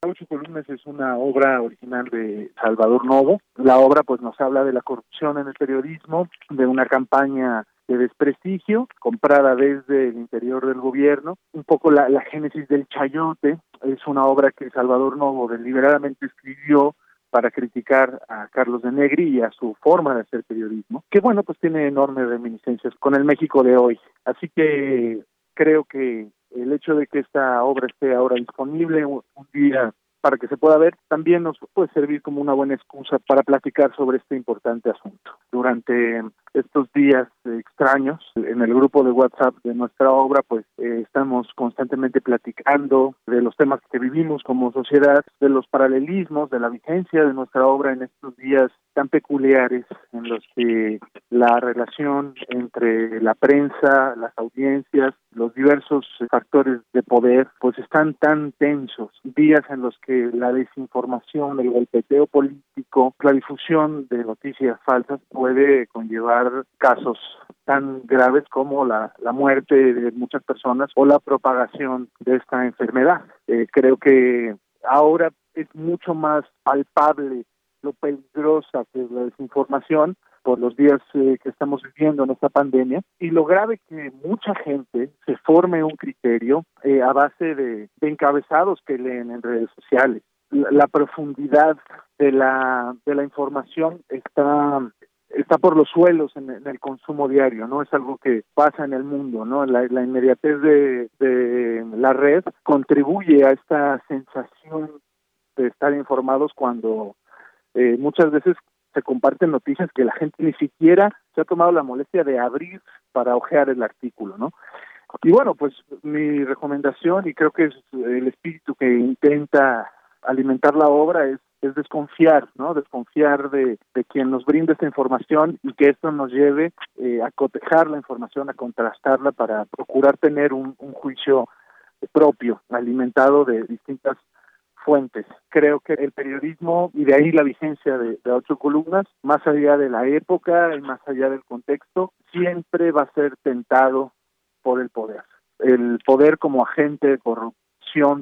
A Ocho Columnas es una obra original de Salvador Novo. La obra pues nos habla de la corrupción en el periodismo, de una campaña de desprestigio, comprada desde el interior del gobierno. Un poco la, la génesis del chayote es una obra que Salvador Novo deliberadamente escribió para criticar a Carlos de Negri y a su forma de hacer periodismo, que bueno, pues tiene enormes reminiscencias con el México de hoy. Así que creo que el hecho de que esta obra esté ahora disponible un día para que se pueda ver, también nos puede servir como una buena excusa para platicar sobre este importante asunto. Durante estos días extraños, en el grupo de WhatsApp de nuestra obra, pues eh, estamos constantemente platicando de los temas que vivimos como sociedad, de los paralelismos, de la vigencia de nuestra obra en estos días tan peculiares en los que la relación entre la prensa, las audiencias, los diversos factores de poder, pues están tan tensos, días en los que la desinformación, el golpeteo político, la difusión de noticias falsas puede conllevar casos tan graves como la, la muerte de muchas personas o la propagación de esta enfermedad. Eh, creo que ahora es mucho más palpable lo peligrosa que es la desinformación por los días eh, que estamos viviendo en esta pandemia y lo grave que mucha gente se forme un criterio eh, a base de, encabezados que leen en redes sociales. La, profundidad de la de la información está está por los suelos en, el consumo diario, ¿no? Es algo que pasa en el mundo, ¿no? La, inmediatez de, de la red contribuye a esta sensación de estar informados cuando eh, muchas veces se comparten noticias que la gente ni siquiera se ha tomado la molestia de abrir para ojear el artículo, ¿no? Y bueno, pues mi recomendación, y creo que es el espíritu que intenta alimentar la obra, es, es desconfiar, ¿no? Desconfiar de, de quien nos brinda esta información y que esto nos lleve eh, a cotejar la información, a contrastarla para procurar tener un, juicio propio, alimentado de distintas fuentes. Creo que el periodismo, y de ahí la vigencia de, ocho columnas, más allá de la época y más allá del contexto, siempre va a ser tentado por el poder. El poder como agente de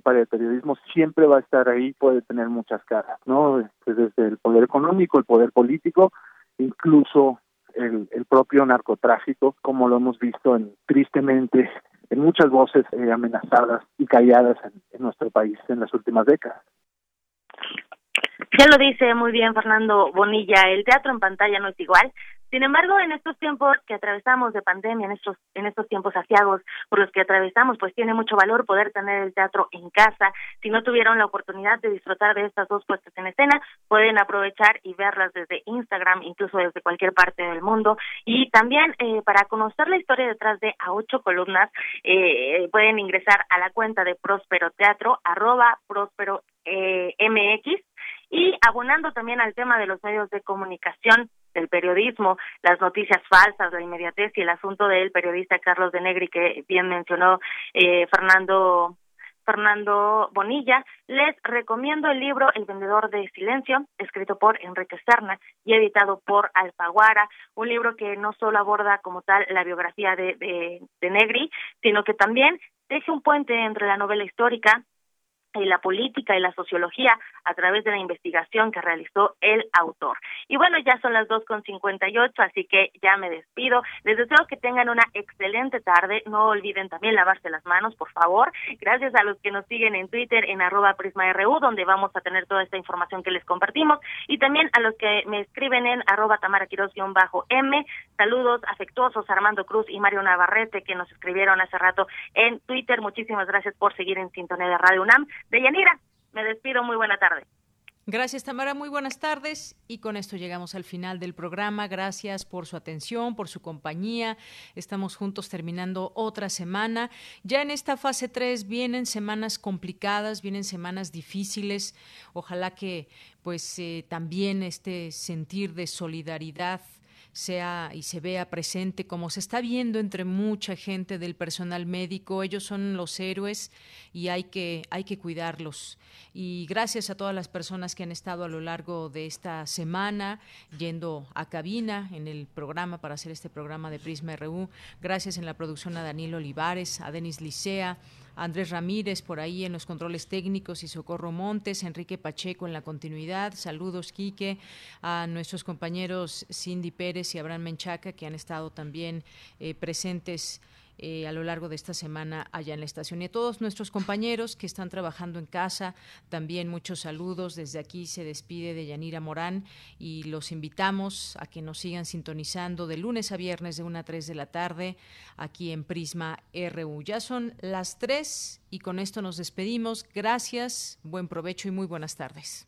para el periodismo siempre va a estar ahí, puede tener muchas caras, ¿no? Desde el poder económico, el poder político, incluso el, propio narcotráfico, como lo hemos visto en, tristemente en muchas voces eh, amenazadas y calladas en, nuestro país en las últimas décadas. Ya lo dice muy bien Fernando Bonilla, el teatro en pantalla no es igual, Sin embargo, en estos tiempos que atravesamos de pandemia, en estos, en estos tiempos asiagos por los que atravesamos, pues tiene mucho valor poder tener el teatro en casa. Si no tuvieron la oportunidad de disfrutar de estas dos puestas en escena, pueden aprovechar y verlas desde Instagram, incluso desde cualquier parte del mundo. Y también eh, para conocer la historia detrás de A Ocho Columnas, eh, pueden ingresar a la cuenta de Próspero Teatro, arroba Próspero eh, MX, y abonando también al tema de los medios de comunicación, del periodismo, las noticias falsas, la inmediatez y el asunto del periodista Carlos de Negri que bien mencionó eh, Fernando Fernando Bonilla, les recomiendo el libro El vendedor de silencio, escrito por Enrique Serna y editado por Alfaguara, un libro que no solo aborda como tal la biografía de, de, Negri, sino que también deja un puente entre la novela histórica, y la política y la sociología a través de la investigación que realizó el autor. Y bueno, ya son las dos con cincuenta y ocho, así que ya me despido. Les deseo que tengan una excelente tarde. No olviden también lavarse las manos, por favor. Gracias a los que nos siguen en Twitter en arroba prisma.ru, donde vamos a tener toda esta información que les compartimos. Y también a los que me escriben en arroba bajo m Saludos afectuosos Armando Cruz y Mario Navarrete, que nos escribieron hace rato en Twitter. Muchísimas gracias por seguir en sintonía de Radio UNAM. Deyanira, me despido, muy buena tarde. Gracias, Tamara. Muy buenas tardes. Y con esto llegamos al final del programa. Gracias por su atención, por su compañía. Estamos juntos terminando otra semana. Ya en esta fase 3 vienen semanas complicadas, vienen semanas difíciles. Ojalá que pues eh, también este sentir de solidaridad sea y se vea presente como se está viendo entre mucha gente del personal médico. Ellos son los héroes y hay que, hay que cuidarlos. Y gracias a todas las personas que han estado a lo largo de esta semana yendo a cabina en el programa para hacer este programa de Prisma RU. Gracias en la producción a Daniel Olivares, a Denis Licea, Andrés Ramírez por ahí en los controles técnicos y Socorro Montes, Enrique Pacheco en la continuidad. Saludos, Quique, a nuestros compañeros Cindy Pérez y Abraham Menchaca que han estado también eh, presentes eh, a lo largo de esta semana allá en la estación. Y a todos nuestros compañeros que están trabajando en casa, también muchos saludos. Desde aquí se despide de Yanira Morán y los invitamos a que nos sigan sintonizando de lunes a viernes de 1 a 3 de la tarde aquí en Prisma RU. Ya son las 3 y con esto nos despedimos. Gracias, buen provecho y muy buenas tardes.